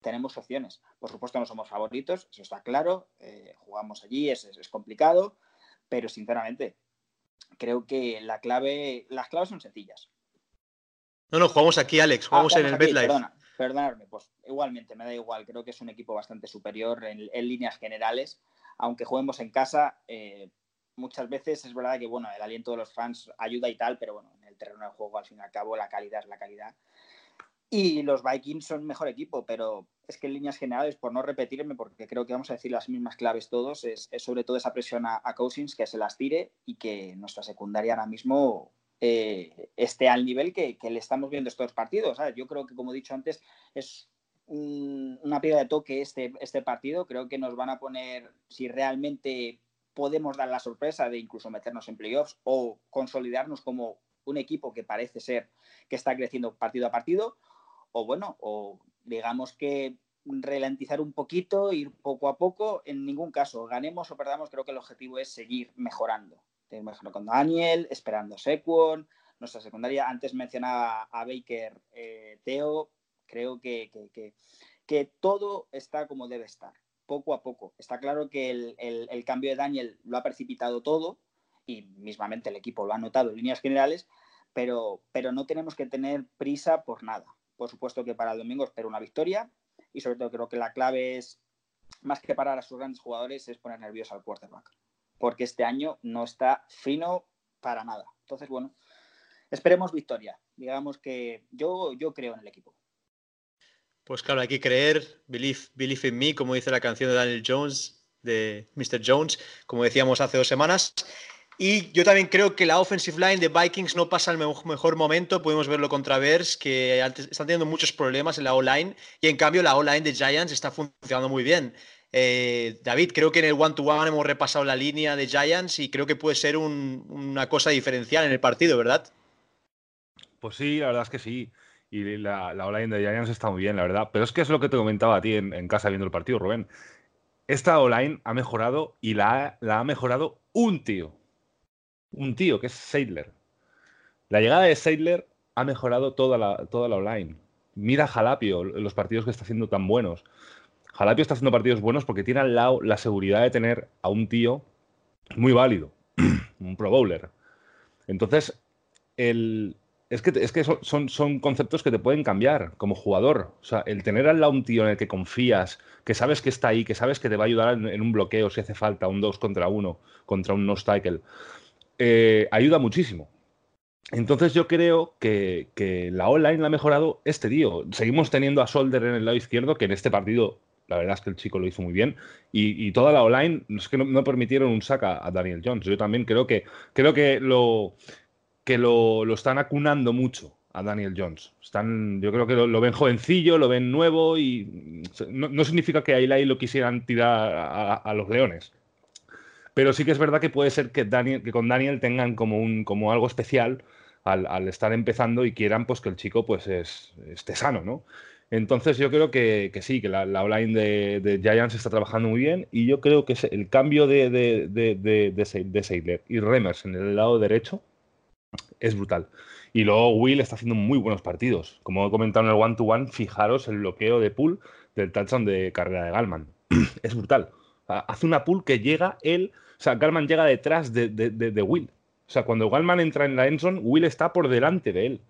tenemos opciones. Por supuesto, no somos favoritos, eso está claro, eh, jugamos allí, es, es, complicado, pero sinceramente, creo que la clave, las claves son sencillas. No, no, jugamos aquí, Alex, jugamos, ah, en el BetLife. Perdonadme, pues igualmente, me da igual, creo que es un equipo bastante superior en, líneas generales, aunque juguemos en casa, eh, muchas veces es verdad que bueno, el aliento de los fans ayuda y tal, pero bueno, en el terreno del juego al fin y al cabo la calidad es la calidad. Y los Vikings son mejor equipo, pero es que en líneas generales, por no repetirme, porque creo que vamos a decir las mismas claves todos, es, sobre todo esa presión a, a Cousins que se las tire y que nuestra secundaria ahora mismo eh, esté al nivel que, le estamos viendo estos partidos. Yo creo que, como he dicho antes, es una piedra de toque este, este partido. Creo que nos van a poner, si realmente podemos dar la sorpresa de incluso meternos en playoffs o consolidarnos como un equipo que parece ser que está creciendo partido a partido, o bueno, o digamos que ralentizar un poquito, ir poco a poco, en ningún caso, ganemos o perdamos, creo que el objetivo es seguir mejorando con Daniel, esperando Sequon, nuestra secundaria. Antes mencionaba a Baker eh, Teo. Creo que, que, todo está como debe estar, poco a poco. Está claro que el, cambio de Daniel lo ha precipitado todo y mismamente el equipo lo ha notado en líneas generales, pero, pero no tenemos que tener prisa por nada. Por supuesto que para el domingo espero una victoria y sobre todo creo que la clave es, más que parar a sus grandes jugadores, es poner nervioso al quarterback porque este año no está fino para nada. Entonces, bueno, esperemos victoria. Digamos que yo, yo creo en el equipo. Pues claro, hay que creer, believe, believe in me, como dice la canción de Daniel Jones, de Mr. Jones, como decíamos hace dos semanas. Y yo también creo que la offensive line de Vikings no pasa el mejor momento. Podemos verlo contra Bears, que están teniendo muchos problemas en la O-line. Y en cambio, la O-line de Giants está funcionando muy bien. Eh, David, creo que en el one-to-one hemos repasado la línea de Giants y creo que puede ser una cosa diferencial en el partido, ¿verdad? Pues sí, la verdad es que sí. Y la, la O-line de Giants está muy bien, la verdad. Pero es que es lo que te comentaba a ti en, casa viendo el partido, Rubén. Esta O-line ha mejorado y la, la ha mejorado un tío un tío que es Seidler. La llegada de Seidler ha mejorado toda la, toda la online. Mira Jalapio, los partidos que está haciendo tan buenos. Jalapio está haciendo partidos buenos porque tiene al lado la seguridad de tener a un tío muy válido, [clears throat] un pro bowler. Entonces, el, es que, es que son, son, conceptos que te pueden cambiar como jugador. O sea, el tener al lado un tío en el que confías, que sabes que está ahí, que sabes que te va a ayudar en, un bloqueo si hace falta, un 2 contra 1, contra un no-cycle. Eh, ayuda muchísimo. Entonces yo creo que, la online la ha mejorado este tío. Seguimos teniendo a Solder en el lado izquierdo, que en este partido la verdad es que el chico lo hizo muy bien. Y, toda la online es que no, permitieron un saca a Daniel Jones. Yo también creo que creo que lo que lo, están acunando mucho a Daniel Jones. Están, yo creo que lo, ven jovencillo, lo ven nuevo y no, significa que ahí lo quisieran tirar a los leones. Pero sí que es verdad que puede ser que, Daniel, que con Daniel tengan como, un, como algo especial al, estar empezando y quieran pues, que el chico pues, es, esté sano, ¿no? Entonces yo creo que, sí, que la, online de, Giants está trabajando muy bien y yo creo que el cambio de, de, de, y Remers en el lado derecho es brutal. Y luego Will está haciendo muy buenos partidos. Como he comentado en el one-to-one, fijaros el bloqueo de pool del touchdown de carrera de Galman. [clears throat] es brutal. Hace una pool que llega él o sea, Galman llega detrás de, Will. O sea, cuando Galman entra en la endzone, Will está por delante de él.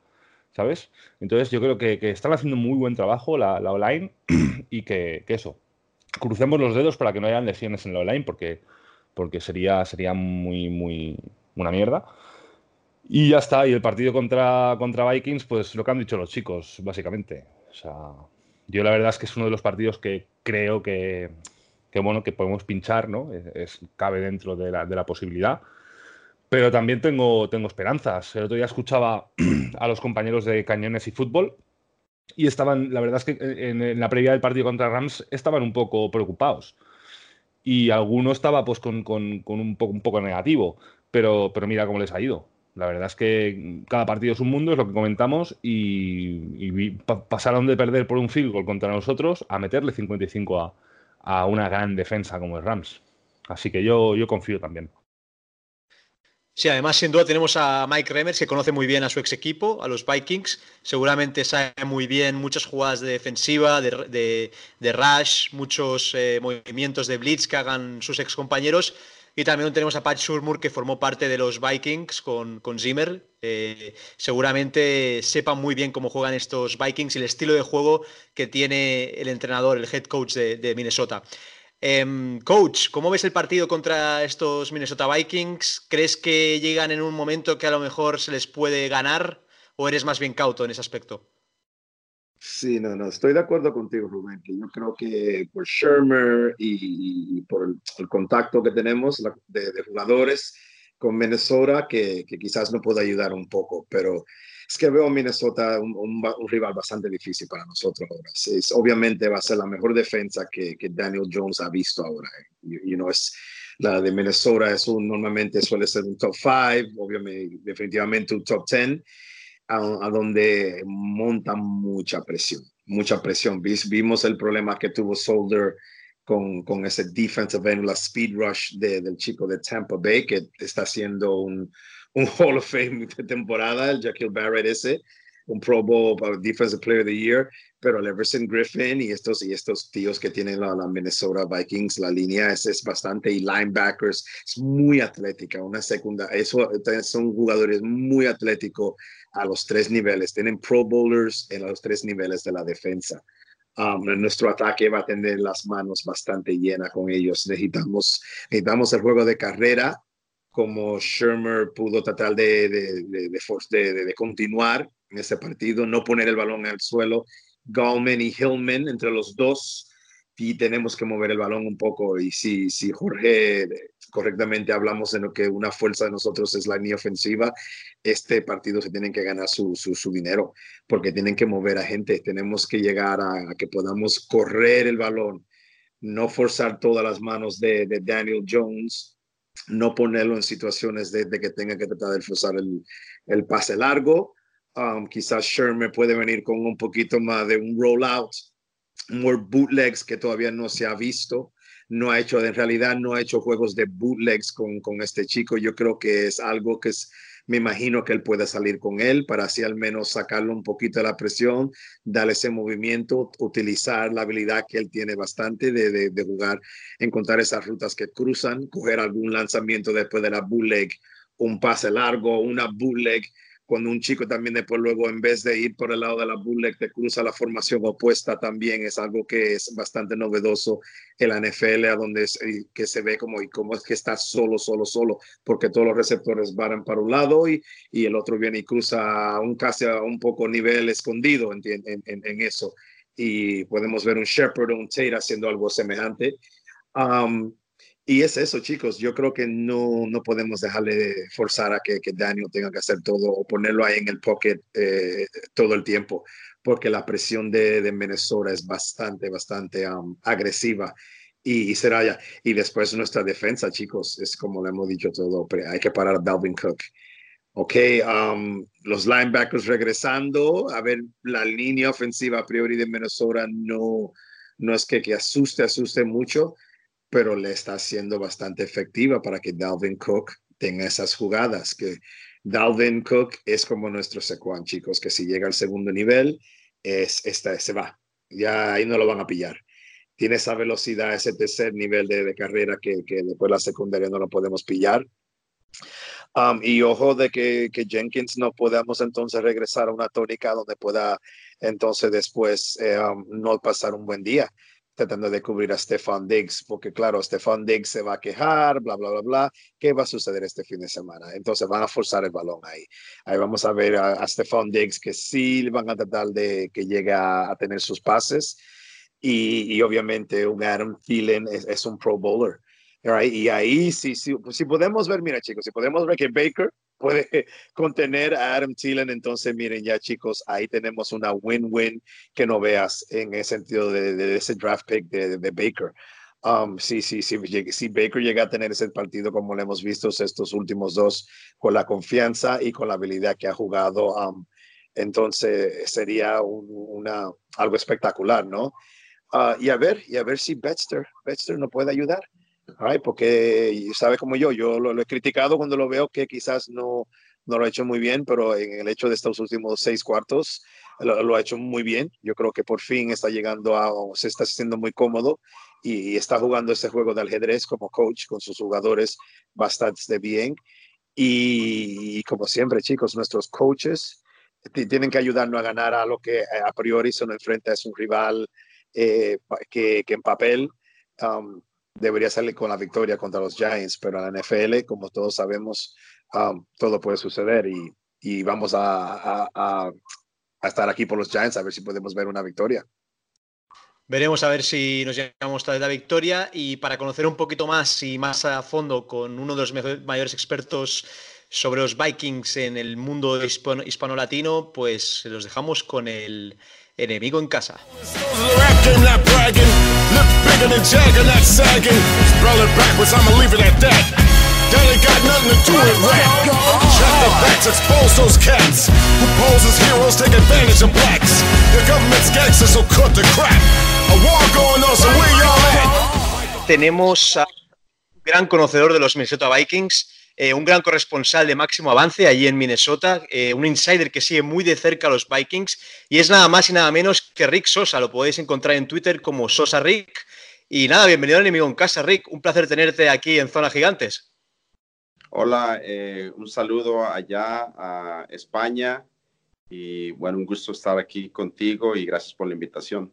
¿Sabes? Entonces yo creo que, están haciendo muy buen trabajo la, online [clears throat] y que, eso. Crucemos los dedos para que no haya lesiones en la online porque, porque sería, sería muy, muy una mierda. Y ya está. Y el partido contra, contra Vikings, pues lo que han dicho los chicos, básicamente. O sea, yo la verdad es que es uno de los partidos que creo que, que bueno, que podemos pinchar, ¿no? Es, cabe dentro de la, de la, posibilidad. Pero también tengo, tengo esperanzas. El otro día escuchaba [clears throat] a los compañeros de Cañones y Fútbol y estaban, la verdad es que en, la previa del partido contra Rams estaban un poco preocupados. Y alguno estaba pues con, con, con un, poco, un poco negativo, pero, pero mira cómo les ha ido. La verdad es que cada partido es un mundo, es lo que comentamos, y, pasaron de perder por un field contra nosotros a meterle 55 a, a una gran defensa como el Rams. Así que yo, yo confío también. Sí, además sin duda tenemos a Mike Remers que conoce muy bien a su ex equipo, a los Vikings. Seguramente sabe muy bien muchas jugadas de defensiva, de, de, rush, muchos eh, movimientos de blitz que hagan sus ex compañeros. Y también tenemos a Pat Shurmur, que formó parte de los Vikings con, con Zimmer. Eh, seguramente sepan muy bien cómo juegan estos Vikings y el estilo de juego que tiene el entrenador, el head coach de, Minnesota. Em, coach, ¿cómo ves el partido contra estos Minnesota Vikings? ¿Crees que llegan en un momento que a lo mejor se les puede ganar o eres más bien cauto en ese aspecto? Sí, no, no, estoy de acuerdo contigo, Rubén, que yo creo que por Shermer y, por el, contacto que tenemos de, jugadores con Minnesota, que, que, quizás no pueda ayudar un poco, pero es que veo a Minnesota un, un, rival bastante difícil para nosotros ahora. Es, obviamente va a ser la mejor defensa que, que Daniel Jones ha visto ahora. You, know, es, la de Minnesota es un, normalmente suele ser un top 5, obviamente, definitivamente un top 10 a, donde monta mucha presión, mucha presión. Vimos el problema que tuvo Solder con, con ese defensive end, la speed rush de, del chico de Tampa Bay, que está haciendo un, un Hall of Fame de temporada, el Jaquil Barrett ese, un Pro Bowl Defensive Player of the Year, pero el Everson Griffin y estos, y estos tíos que tienen la, la Minnesota Vikings, la línea es, es, bastante, y linebackers, es muy atlética, una segunda, eso son jugadores muy atléticos a los tres niveles, tienen Pro Bowlers en los tres niveles de la defensa. Um, nuestro ataque va a tener las manos bastante llenas con ellos. Necesitamos, necesitamos el juego de carrera, como Shermer pudo tratar de, de, de, de, continuar en ese partido, no poner el balón el suelo Gallman y Hillman entre los dos y tenemos que mover el balón un poco. Y si, si Jorge correctamente hablamos en lo que una fuerza de nosotros es la línea ofensiva, este partido se tienen que ganar su, su, dinero porque tienen que mover a gente. Tenemos que llegar a, que podamos correr el balón, no forzar todas las manos de, de Daniel Jones, no ponerlo en situaciones de, que tenga que tratar de forzar el, el pase largo. Um, quizás Sherman puede venir con un poquito más de un rollout more bootlegs que todavía no se ha visto. No ha hecho, en realidad no ha hecho juegos de bootlegs con, con este chico. Yo creo que es algo que es, me imagino que él pueda salir con él para así al menos sacarle un poquito de la presión, darle ese movimiento, utilizar la habilidad que él tiene bastante de, de, de jugar, encontrar esas rutas que cruzan, coger algún lanzamiento después de la bootleg, un pase largo, una bootleg cuando un chico también después luego en vez de ir por el lado de la bullet te cruza la formación opuesta también. Es algo que es bastante novedoso en la NFL a donde que se ve como y cómo es que está solo solo solo porque todos los receptores van para un lado y, y el otro viene y cruza un casi a un poco nivel escondido en, en, en, eso. Y podemos ver un Shepard o un Tate haciendo algo semejante. Um, y es eso, chicos. Yo creo que no, no podemos dejarle forzar a que, que, Daniel tenga que hacer todo o ponerlo ahí en el pocket eh, todo el tiempo, porque la presión de, de Minnesota es bastante, bastante um, agresiva. Y, será ya. Y después nuestra defensa, chicos, es como le hemos dicho todo, pero hay que parar a Dalvin Cook. Ok, um, los linebackers regresando, a ver, la línea ofensiva a priori de Minnesota no, no es que, que asuste, asuste mucho pero le está siendo bastante efectiva para que Dalvin Cook tenga esas jugadas, que Dalvin Cook es como nuestro secuán, chicos, que si llega al segundo nivel, es, esta, se va, ya ahí no lo van a pillar. Tiene esa velocidad, ese tercer nivel de, carrera que, que, después la secundaria no lo podemos pillar. Um, y ojo de que, que, Jenkins no podamos entonces regresar a una tónica donde pueda entonces después eh, um, no pasar un buen día tratando de cubrir a Stefan Diggs, porque claro, Stefan Diggs se va a quejar, bla, bla, bla, bla. ¿Qué va a suceder este fin de semana? Entonces van a forzar el balón ahí. Ahí vamos a ver a, Stefan Diggs que sí van a tratar de que llegue a, tener sus pases. Y, y, obviamente un Adam Thielen es, es un Pro Bowler. Y ahí sí, sí, pues, si podemos ver, mira chicos, si podemos ver que Baker puede [laughs] contener a Adam Thielen, entonces miren ya chicos, ahí tenemos una win-win que no veas en el sentido de, ese draft pick de, Baker. Um, sí, sí, sí, si Baker llega a tener ese partido como lo hemos visto estos últimos dos, con la confianza y con la habilidad que ha jugado, um, entonces sería una, algo espectacular, ¿no? Uh, y a ver, y a ver si Betster, Betster no puede ayudar. Ay, porque sabe como yo, yo lo, he criticado cuando lo veo que quizás no, no lo ha hecho muy bien, pero en el hecho de estos últimos seis cuartos lo, ha hecho muy bien. Yo creo que por fin está llegando a, se está haciendo muy cómodo y, está jugando ese juego de ajedrez como coach con sus jugadores bastante bien. Y, como siempre, chicos, nuestros coaches tienen que ayudarnos a ganar a lo que a priori se nos enfrenta es un rival eh, que, que, en papel um, debería salir con la victoria contra los Giants, pero en la NFL, como todos sabemos, um, todo puede suceder y, vamos a, estar aquí por los Giants a ver si podemos ver una victoria. Veremos a ver si nos llegamos a la victoria y para conocer un poquito más y más a fondo con uno de los mayores expertos sobre los Vikings en el mundo hispano-latino, pues los dejamos con el enemigo en casa. Tenemos a gran conocedor de los Minnesota Vikings eh, un gran corresponsal de máximo avance allí en Minnesota, eh, un insider que sigue muy de cerca a los Vikings y es nada más y nada menos que Rick Sosa. Lo podéis encontrar en Twitter como Sosa Rick. Y nada, bienvenido al enemigo en casa, Rick. Un placer tenerte aquí en Zona Gigantes. Hola, eh, un saludo allá a España y bueno, un gusto estar aquí contigo y gracias por la invitación.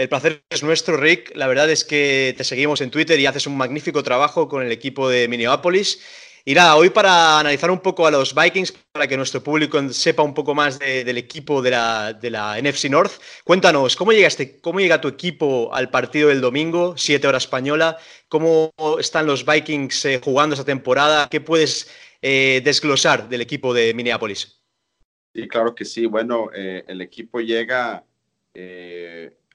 El placer es nuestro, Rick. La verdad es que te seguimos en Twitter y haces un magnífico trabajo con el equipo de Minneapolis. Y nada, hoy para analizar un poco a los Vikings, para que nuestro público sepa un poco más del equipo de la, NFC North, cuéntanos, ¿cómo, llegaste, ¿cómo llega tu equipo al partido del domingo, 7 horas española? ¿Cómo están los Vikings eh, jugando esta temporada? ¿Qué puedes eh, desglosar del equipo de Minneapolis? Sí, claro que sí. Bueno, eh, el equipo llega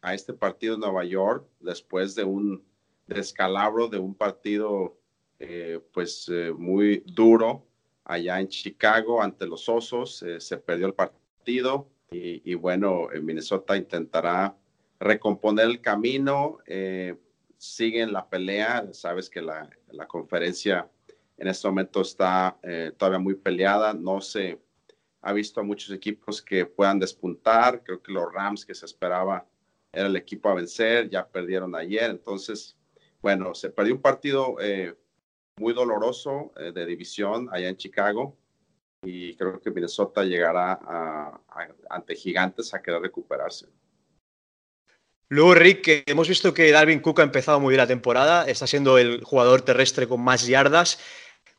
a este partido en Nueva York después de un descalabro de un partido eh, pues eh, muy duro allá en Chicago ante los Osos. Eh, se perdió el partido y, bueno, Minnesota intentará recomponer el camino. siguen la pelea. Sabes que la, la, conferencia en este momento está todavía muy peleada. No se ha visto a muchos equipos que puedan despuntar. Creo que los Rams que se esperaba era el equipo a vencer, ya perdieron ayer. Entonces, bueno, se perdió un partido muy doloroso eh, de división allá en Chicago y creo que Minnesota llegará ante gigantes a querer recuperarse. Luego, Rick, hemos visto que Dalvin Cook ha empezado muy bien la temporada, está siendo el jugador terrestre con más yardas.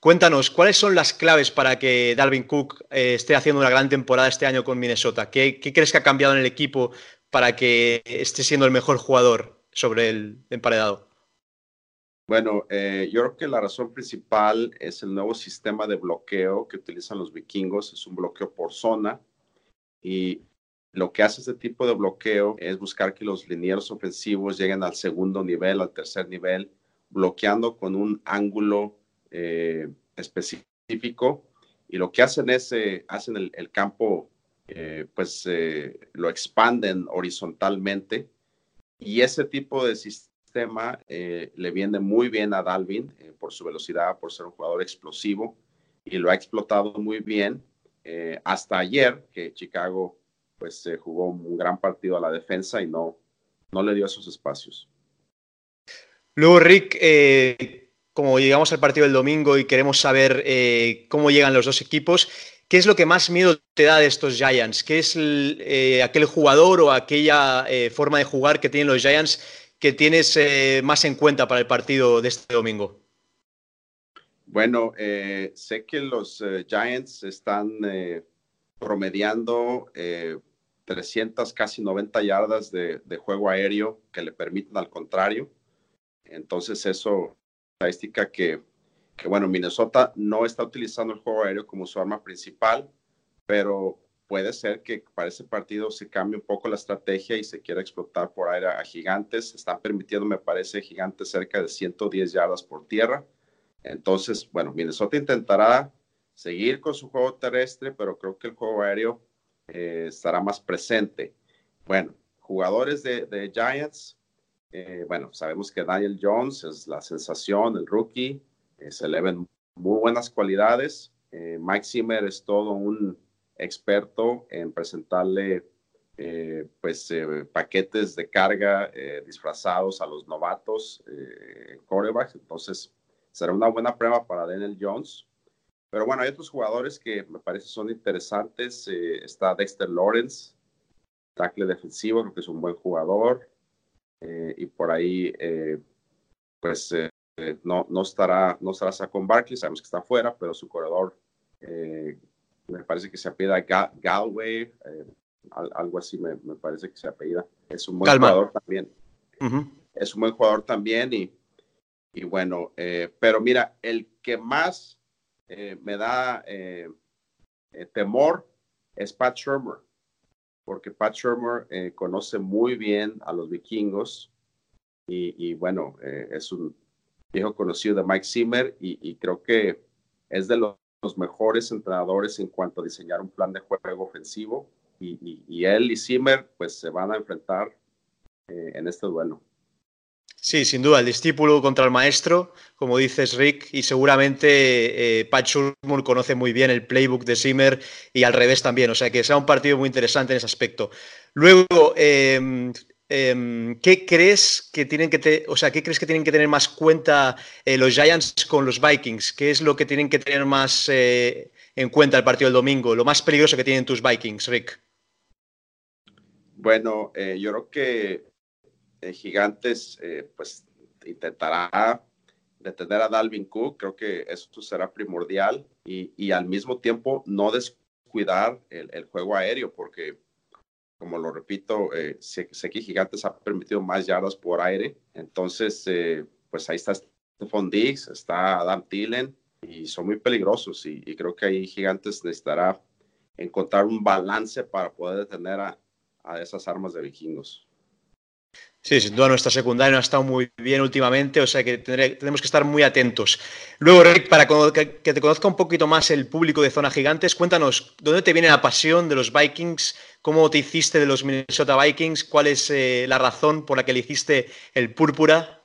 Cuéntanos, ¿cuáles son las claves para que Dalvin Cook eh, esté haciendo una gran temporada este año con Minnesota? ¿Qué, ¿Qué, crees que ha cambiado en el equipo para que esté siendo el mejor jugador sobre el emparedado? Bueno, eh, yo creo que la razón principal es el nuevo sistema de bloqueo que utilizan los vikingos. Es un bloqueo por zona y lo que hace este tipo de bloqueo es buscar que los linieros ofensivos lleguen al segundo nivel, al tercer nivel, bloqueando con un ángulo eh, específico. Y lo que hacen es, eh, hacen el, campo, pues lo expanden horizontalmente. Y ese tipo de sistema eh, le viene muy bien a Dalvin eh, por su velocidad, por ser un jugador explosivo y lo ha explotado muy bien eh, hasta ayer que Chicago pues jugó un gran partido a la defensa y no, no le dio esos espacios. Luego, Rick, como llegamos al partido del domingo y queremos saber cómo llegan los dos equipos, ¿qué es lo que más miedo te da de estos Giants? ¿Qué es aquel jugador o aquella forma de jugar que tienen los Giants que tienes eh, más en cuenta para el partido de este domingo? Bueno, eh, sé que los eh, Giants están promediando 300, casi 90 yardas de, juego aéreo que le permiten al contrario. Entonces, eso, estadística que, que, bueno, Minnesota no está utilizando el juego aéreo como su arma principal, pero puede ser que para ese partido se cambie un poco la estrategia y se quiera explotar por aire a gigantes. Están permitiendo, me parece, gigantes cerca de 110 yardas por tierra. Entonces, bueno, Minnesota intentará seguir con su juego terrestre, pero creo que el juego aéreo eh, estará más presente. Bueno, jugadores de, Giants, eh, bueno, sabemos que Daniel Jones es la sensación, el rookie, se le ven muy buenas cualidades. Mike Zimmer es todo un experto en presentarle eh, pues eh, paquetes de carga eh, disfrazados a los novatos corebacks. Entonces será una buena prueba para Daniel Jones. Pero bueno, hay otros jugadores que me parece son interesantes. está Dexter Lawrence, tackle defensivo, creo que es un buen jugador. y por ahí, pues no, no, estará, no estará Saquon Barkley, sabemos que está afuera, pero su corredor me parece que se apellida Galway, eh, algo así me, parece que se apellida. Es un buen jugador también. Es un buen jugador también y, y bueno, eh, pero mira, el que más eh, me da temor es Pat Shermer, porque Pat Shermer conoce muy bien a los vikingos y, y bueno, es un viejo conocido de Mike Zimmer y, y creo que es de los los mejores entrenadores en cuanto a diseñar un plan de juego ofensivo y, él y Zimmer pues se van a enfrentar eh, en este duelo. Sí, sin duda, el discípulo contra el maestro, como dices Rick, y seguramente eh, Pat Shurmur conoce muy bien el playbook de Zimmer y al revés también, o sea que será un partido muy interesante en ese aspecto. Luego, eh, Em, ¿qué crees que tienen que o sea, ¿qué crees que tienen que tener más cuenta eh, los Giants con los Vikings? ¿Qué es lo que tienen que tener más eh, en cuenta el partido del domingo? Lo más peligroso que tienen tus Vikings, Rick. Bueno, eh, yo creo que Gigantes pues intentará tener a Dalvin Cook, creo que eso será primordial y, al mismo tiempo no descuidar el, juego aéreo, porque como lo repito, eh, sé, que Gigantes ha permitido más yardas por aire, entonces eh, pues ahí está Stephon Diggs, está Adam Thielen y son muy peligrosos y, creo que ahí Gigantes necesitará encontrar un balance para poder detener a, a esas armas de vikingos. Sí, sin duda nuestra secundaria no ha estado muy bien últimamente, o sea que tenemos que estar muy atentos. Luego, Rick, para que, te conozca un poquito más el público de Zona Gigantes, cuéntanos, ¿dónde te viene la pasión de los Vikings? ¿Cómo te hiciste de los Minnesota Vikings? ¿Cuál es eh, la razón por la que le hiciste el púrpura?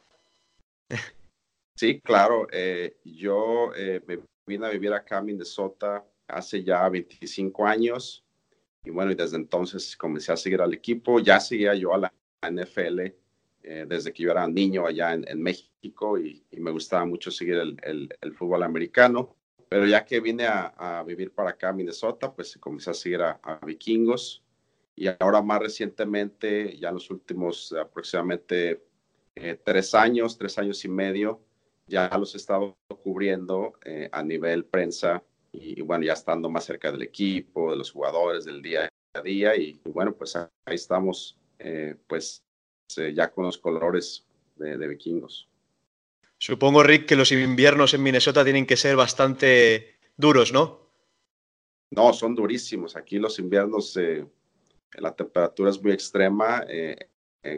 Sí, claro. Eh, yo eh, me vine a vivir acá en Minnesota hace ya 25 años y bueno, y desde entonces comencé a seguir al equipo. Ya seguía yo a la NFL eh, desde que yo era niño allá en, México y, me gustaba mucho seguir el, fútbol americano. Pero ya que vine a, vivir para acá, Minnesota, pues comencé a seguir a, vikingos. Y ahora más recientemente, ya en los últimos aproximadamente eh, tres años, tres años y medio, ya los he estado cubriendo eh, a nivel prensa y, bueno, ya estando más cerca del equipo, de los jugadores, del día a día. Y, y bueno, pues ahí estamos eh, pues eh, ya con los colores de, vikingos. Supongo, Rick, que los inviernos en Minnesota tienen que ser bastante duros, ¿no? No, son durísimos. Aquí los inviernos, eh, la temperatura es muy extrema,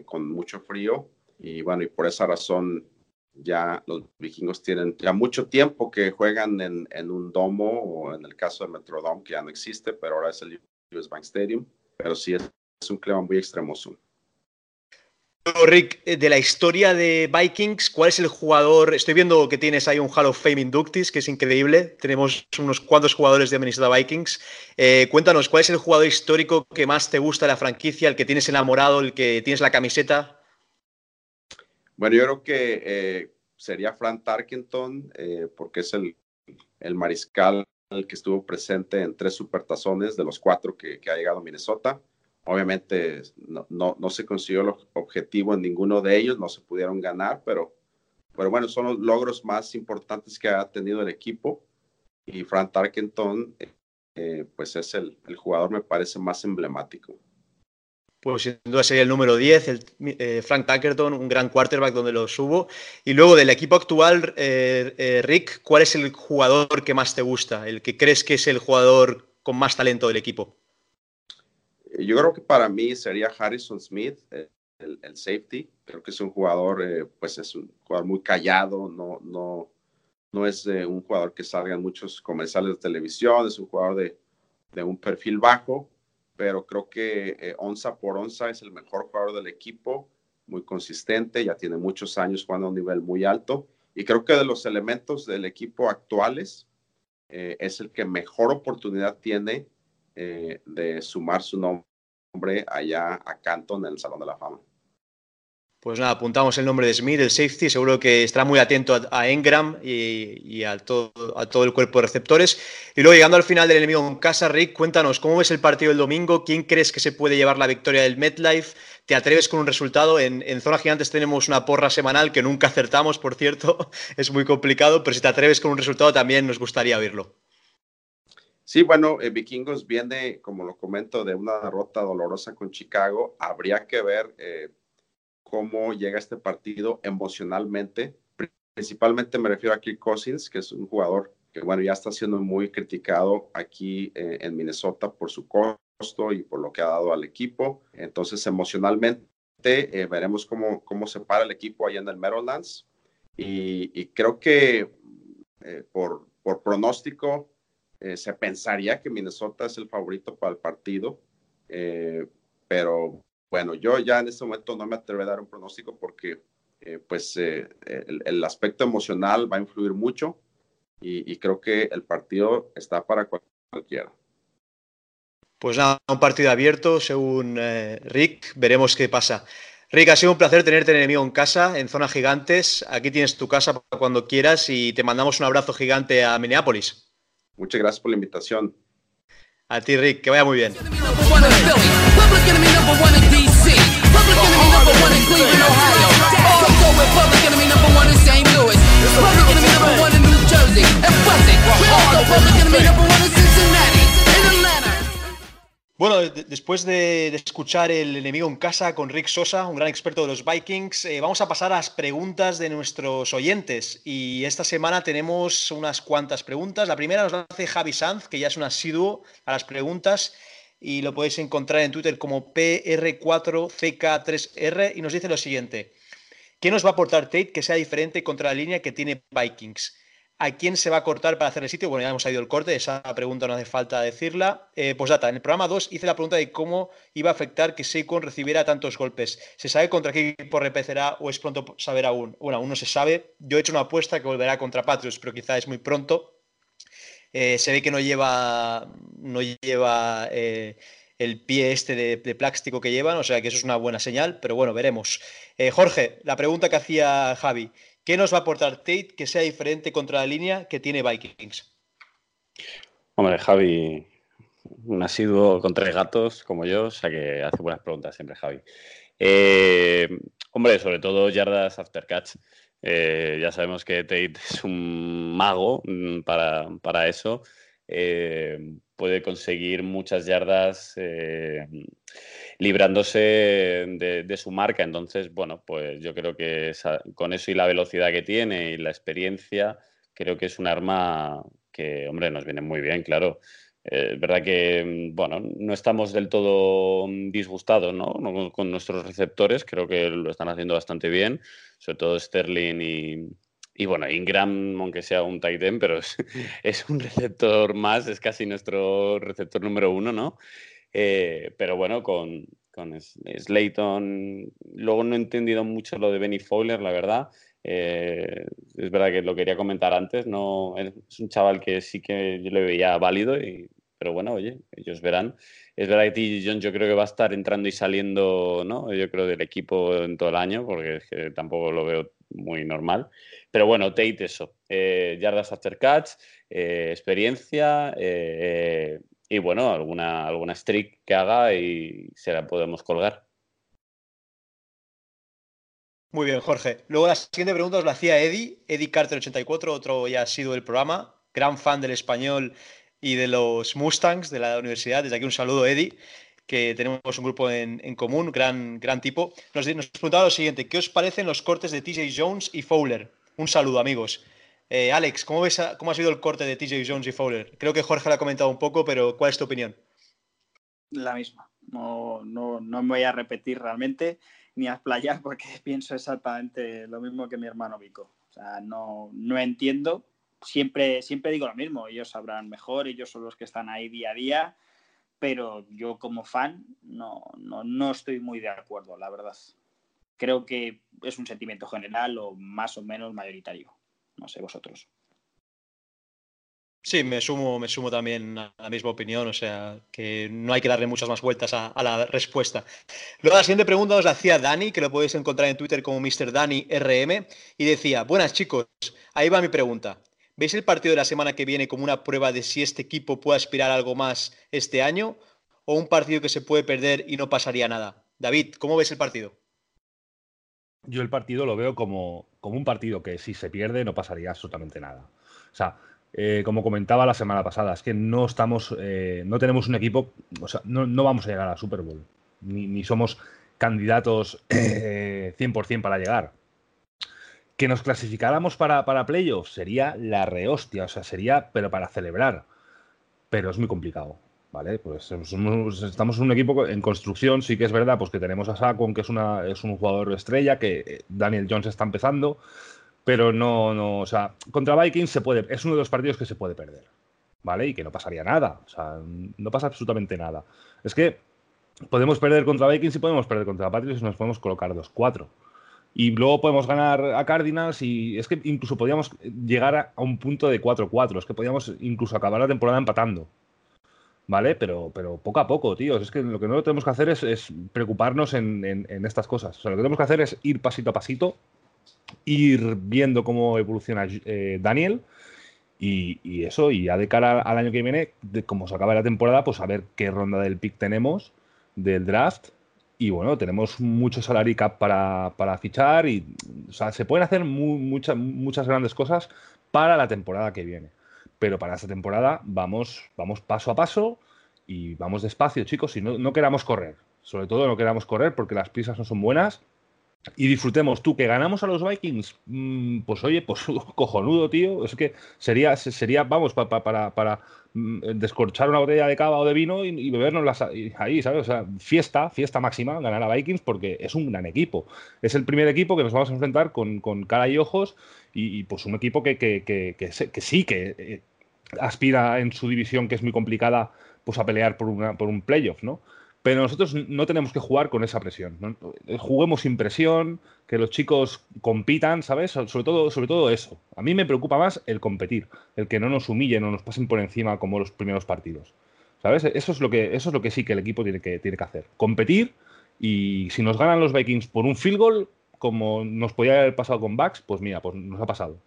con mucho frío. Y bueno, y por esa razón ya los vikingos tienen ya mucho tiempo que juegan en, en, un domo o en el caso de Metrodome, que ya no existe, pero ahora es el US Bank Stadium. Pero sí es es un clima muy extremoso. Rick, eh, de la historia de Vikings, ¿cuál es el jugador? Estoy viendo que tienes ahí un Hall of Fame inductis, que es increíble. Tenemos unos cuantos jugadores de Minnesota Vikings. Eh, cuéntanos, ¿cuál es el jugador histórico que más te gusta de la franquicia, el que tienes enamorado, el que tienes la camiseta? Bueno, yo creo que eh, sería Frank Tarkenton, porque es el, mariscal que estuvo presente en tres supertazones de los cuatro que, que ha llegado a Minnesota. Obviamente no, no, se consiguió el objetivo en ninguno de ellos, no se pudieron ganar, pero, pero bueno, son los logros más importantes que ha tenido el equipo. Y Frank Tarkenton, eh, pues es el, el, jugador, me parece, más emblemático. Pues sin duda sería el número 10, el, eh, Frank Tarkenton, un gran quarterback donde lo subo. Y luego del equipo actual, eh, Rick, ¿cuál es el jugador que más te gusta? El que crees que es el jugador con más talento del equipo. Yo creo que para mí sería Harrison Smith, el, safety. Creo que es un jugador, eh, pues es un jugador muy callado, no, no, no es eh, un jugador que salga en muchos comerciales de televisión, es un jugador de, de un perfil bajo, pero creo que eh, onza por onza es el mejor jugador del equipo, muy consistente, ya tiene muchos años jugando a un nivel muy alto. Y creo que de los elementos del equipo actuales, es el que mejor oportunidad tiene eh, de sumar su nombre allá a Canton en el Salón de la Fama. Pues nada, apuntamos el nombre de Smith, el safety, seguro que estará muy atento a, Engram y, a, todo, el cuerpo de receptores. Y luego llegando al final del enemigo en casa, Rick, cuéntanos, ¿cómo ves el partido del domingo? ¿Quién crees que se puede llevar la victoria del MetLife? ¿Te atreves con un resultado? En, en Zona Gigantes tenemos una porra semanal que nunca acertamos, por cierto, [laughs] es muy complicado, pero si te atreves con un resultado también nos gustaría verlo. Sí, bueno, eh, Vikingos viene, como lo comento, de una derrota dolorosa con Chicago. Habría que ver eh, cómo llega este partido emocionalmente. Principalmente me refiero a Kirk Cousins, que es un jugador que, bueno, ya está siendo muy criticado aquí eh, en Minnesota por su costo y por lo que ha dado al equipo. Entonces, emocionalmente, veremos cómo, cómo se para el equipo allá en el Meadowlands. Y, y creo que por, por pronóstico, eh, se pensaría que Minnesota es el favorito para el partido, eh, pero bueno, yo ya en este momento no me atrevo a dar un pronóstico porque eh, pues el, aspecto emocional va a influir mucho y, creo que el partido está para cualquiera. Pues nada, un partido abierto, según Rick, veremos qué pasa. Rick, ha sido un placer tenerte enemigo en casa, en Zona Gigantes. Aquí tienes tu casa cuando quieras y te mandamos un abrazo gigante a Minneapolis. Muchas gracias por la invitación. A ti, Rick, que vaya muy bien. Public enemy number one in New Jersey and Wessex. We all go public enemy number one in bueno, después de, escuchar el enemigo en casa con Rick Sosa, un gran experto de los Vikings, eh, vamos a pasar a las preguntas de nuestros oyentes. Y esta semana tenemos unas cuantas preguntas. La primera nos la hace Javi Sanz, que ya es un asiduo a las preguntas y lo podéis encontrar en Twitter como PR4CK3R y nos dice lo siguiente. ¿Qué nos va a aportar Tate que sea diferente contra la línea que tiene Vikings? ¿A quién se va a cortar para hacer el sitio? Bueno, ya hemos salido el corte, esa pregunta no hace falta decirla. Eh, pues data, en el programa 2 hice la pregunta de cómo iba a afectar que Saquon recibiera tantos golpes. ¿Se sabe contra qué equipo repecerá o es pronto saber aún? Bueno, aún no se sabe. Yo he hecho una apuesta que volverá contra Patriots, pero quizá es muy pronto. Eh, se ve que no lleva, no lleva eh, el pie este de, plástico que llevan, o sea que eso es una buena señal, pero bueno, veremos. Jorge, la pregunta que hacía Javi. ¿Qué nos va a aportar Tate que sea diferente contra la línea que tiene Vikings? Hombre, Javi, un asiduo con tres gatos como yo, o sea que hace buenas preguntas siempre, Javi. Eh, hombre, sobre todo yardas after catch. Eh, ya sabemos que Tate es un mago mm, para, eso. Eh, puede conseguir muchas yardas librándose de, su marca. Entonces, bueno, pues yo creo que con eso y la velocidad que tiene y la experiencia, creo que es un arma que, hombre, nos viene muy bien, claro. Eh, es verdad que, bueno, no estamos del todo disgustados ¿no? con nuestros receptores, creo que lo están haciendo bastante bien, sobre todo Sterling y, y bueno, Ingram, aunque sea un tight pero es, [laughs] es, un receptor más, es casi nuestro receptor número uno, ¿no? Eh, pero bueno, con, con Slayton, luego no he entendido mucho lo de Benny Fowler, la verdad. Eh, es verdad que lo quería comentar antes, no es un chaval que sí que yo le veía válido, y, pero bueno, oye, ellos verán. Es verdad que T. John yo creo que va a estar entrando y saliendo, ¿no? Yo creo del equipo en todo el año, porque es que tampoco lo veo muy normal. Pero bueno, Tate eso, eh, yardas after catch, experiencia, y bueno, alguna, alguna streak que haga y se la podemos colgar. Muy bien, Jorge. Luego la siguiente pregunta os la hacía Eddie, Eddie Carter84, otro ya ha sido del programa, gran fan del español y de los Mustangs de la universidad. Desde aquí un saludo, Eddie, que tenemos un grupo en, común, gran, gran tipo. Nos, nos preguntaba lo siguiente, ¿qué os parecen los cortes de TJ Jones y Fowler? Un saludo, amigos. Eh, Alex, ¿cómo, ves ¿cómo ha sido el corte de TJ Jones y Fowler? Creo que Jorge lo ha comentado un poco, pero ¿cuál es tu opinión? La misma. No, no, no me voy a repetir realmente ni a explayar porque [laughs] pienso exactamente lo mismo que mi hermano Vico. O sea, no, no entiendo. Siempre, siempre digo lo mismo. Ellos sabrán mejor, ellos son los que están ahí día a día. Pero yo como fan no, no, no estoy muy de acuerdo, la verdad. Creo que es un sentimiento general o más o menos mayoritario. No sé vosotros. Sí, me sumo, me sumo también a la misma opinión, o sea, que no hay que darle muchas más vueltas a, la respuesta. Luego la siguiente pregunta os la hacía Dani, que lo podéis encontrar en Twitter como Mr. Dani RM, y decía, buenas chicos, ahí va mi pregunta. ¿Veis el partido de la semana que viene como una prueba de si este equipo puede aspirar algo más este año o un partido que se puede perder y no pasaría nada? David, ¿cómo ves el partido? yo el partido lo veo como, como, un partido que si se pierde no pasaría absolutamente nada. O sea, eh, como comentaba la semana pasada, es que no estamos, eh, no tenemos un equipo, o sea, no, vamos a llegar a Super Bowl, ni, somos candidatos 100% eh, para llegar. Que nos clasificáramos para, para playoffs sería la rehostia, o sea, sería, pero para celebrar. Pero es muy complicado. ¿vale? Pues estamos en un equipo en construcción, sí que es verdad, pues que tenemos a Saquon, que es, una, es un jugador estrella, que eh, Daniel Jones está empezando, pero no, no, o sea, contra Vikings se puede, es uno de los partidos que se puede perder, ¿vale? Y que no pasaría nada, o sea, no pasa absolutamente nada. Es que podemos perder contra Vikings y podemos perder contra Patriots y nos podemos colocar 2-4. Y luego podemos ganar a Cardinals y es que incluso podríamos llegar a, un punto de 4-4, es que podríamos incluso acabar la temporada empatando. ¿vale? Pero, pero poco a poco, tío. Es que lo que no tenemos que hacer es, preocuparnos en, estas cosas. O sea, lo que tenemos que hacer es ir pasito a pasito, ir viendo cómo evoluciona eh, Daniel. Y, eso, y ya de cara al año que viene, de como se acaba la temporada, pues a ver qué ronda del pick tenemos del draft. Y bueno, tenemos mucho salary cap para, fichar y o sea, se pueden hacer muchas, muchas grandes cosas para la temporada que viene pero para esta temporada vamos, vamos paso a paso y vamos despacio, chicos, y no, no queramos correr. Sobre todo no queramos correr porque las prisas no son buenas y disfrutemos. Tú, que ganamos a los Vikings, mm, pues oye, pues [laughs] cojonudo, tío. Es que sería, sería vamos, para, para, mm, descorchar una botella de cava o de vino y, bebernos ahí, ¿sabes? O sea, fiesta, fiesta máxima, ganar a Vikings porque es un gran equipo. Es el primer equipo que nos vamos a enfrentar con, cara y ojos y, pues un equipo que, que, que, sí, que eh, aspira en su división, que es muy complicada, pues a pelear por, una, por un playoff, ¿no? Pero nosotros no tenemos que jugar con esa presión. Juguemos sin presión, que los chicos compitan, ¿sabes? Sobre todo, sobre todo eso. A mí me preocupa más el competir, el que no nos humillen o nos pasen por encima como los primeros partidos. ¿Sabes? Eso es lo que, eso es lo que sí que el equipo tiene que, tiene que hacer. Competir y si nos ganan los Vikings por un field goal, como nos podía haber pasado con Bucks, pues mira, pues nos ha pasado.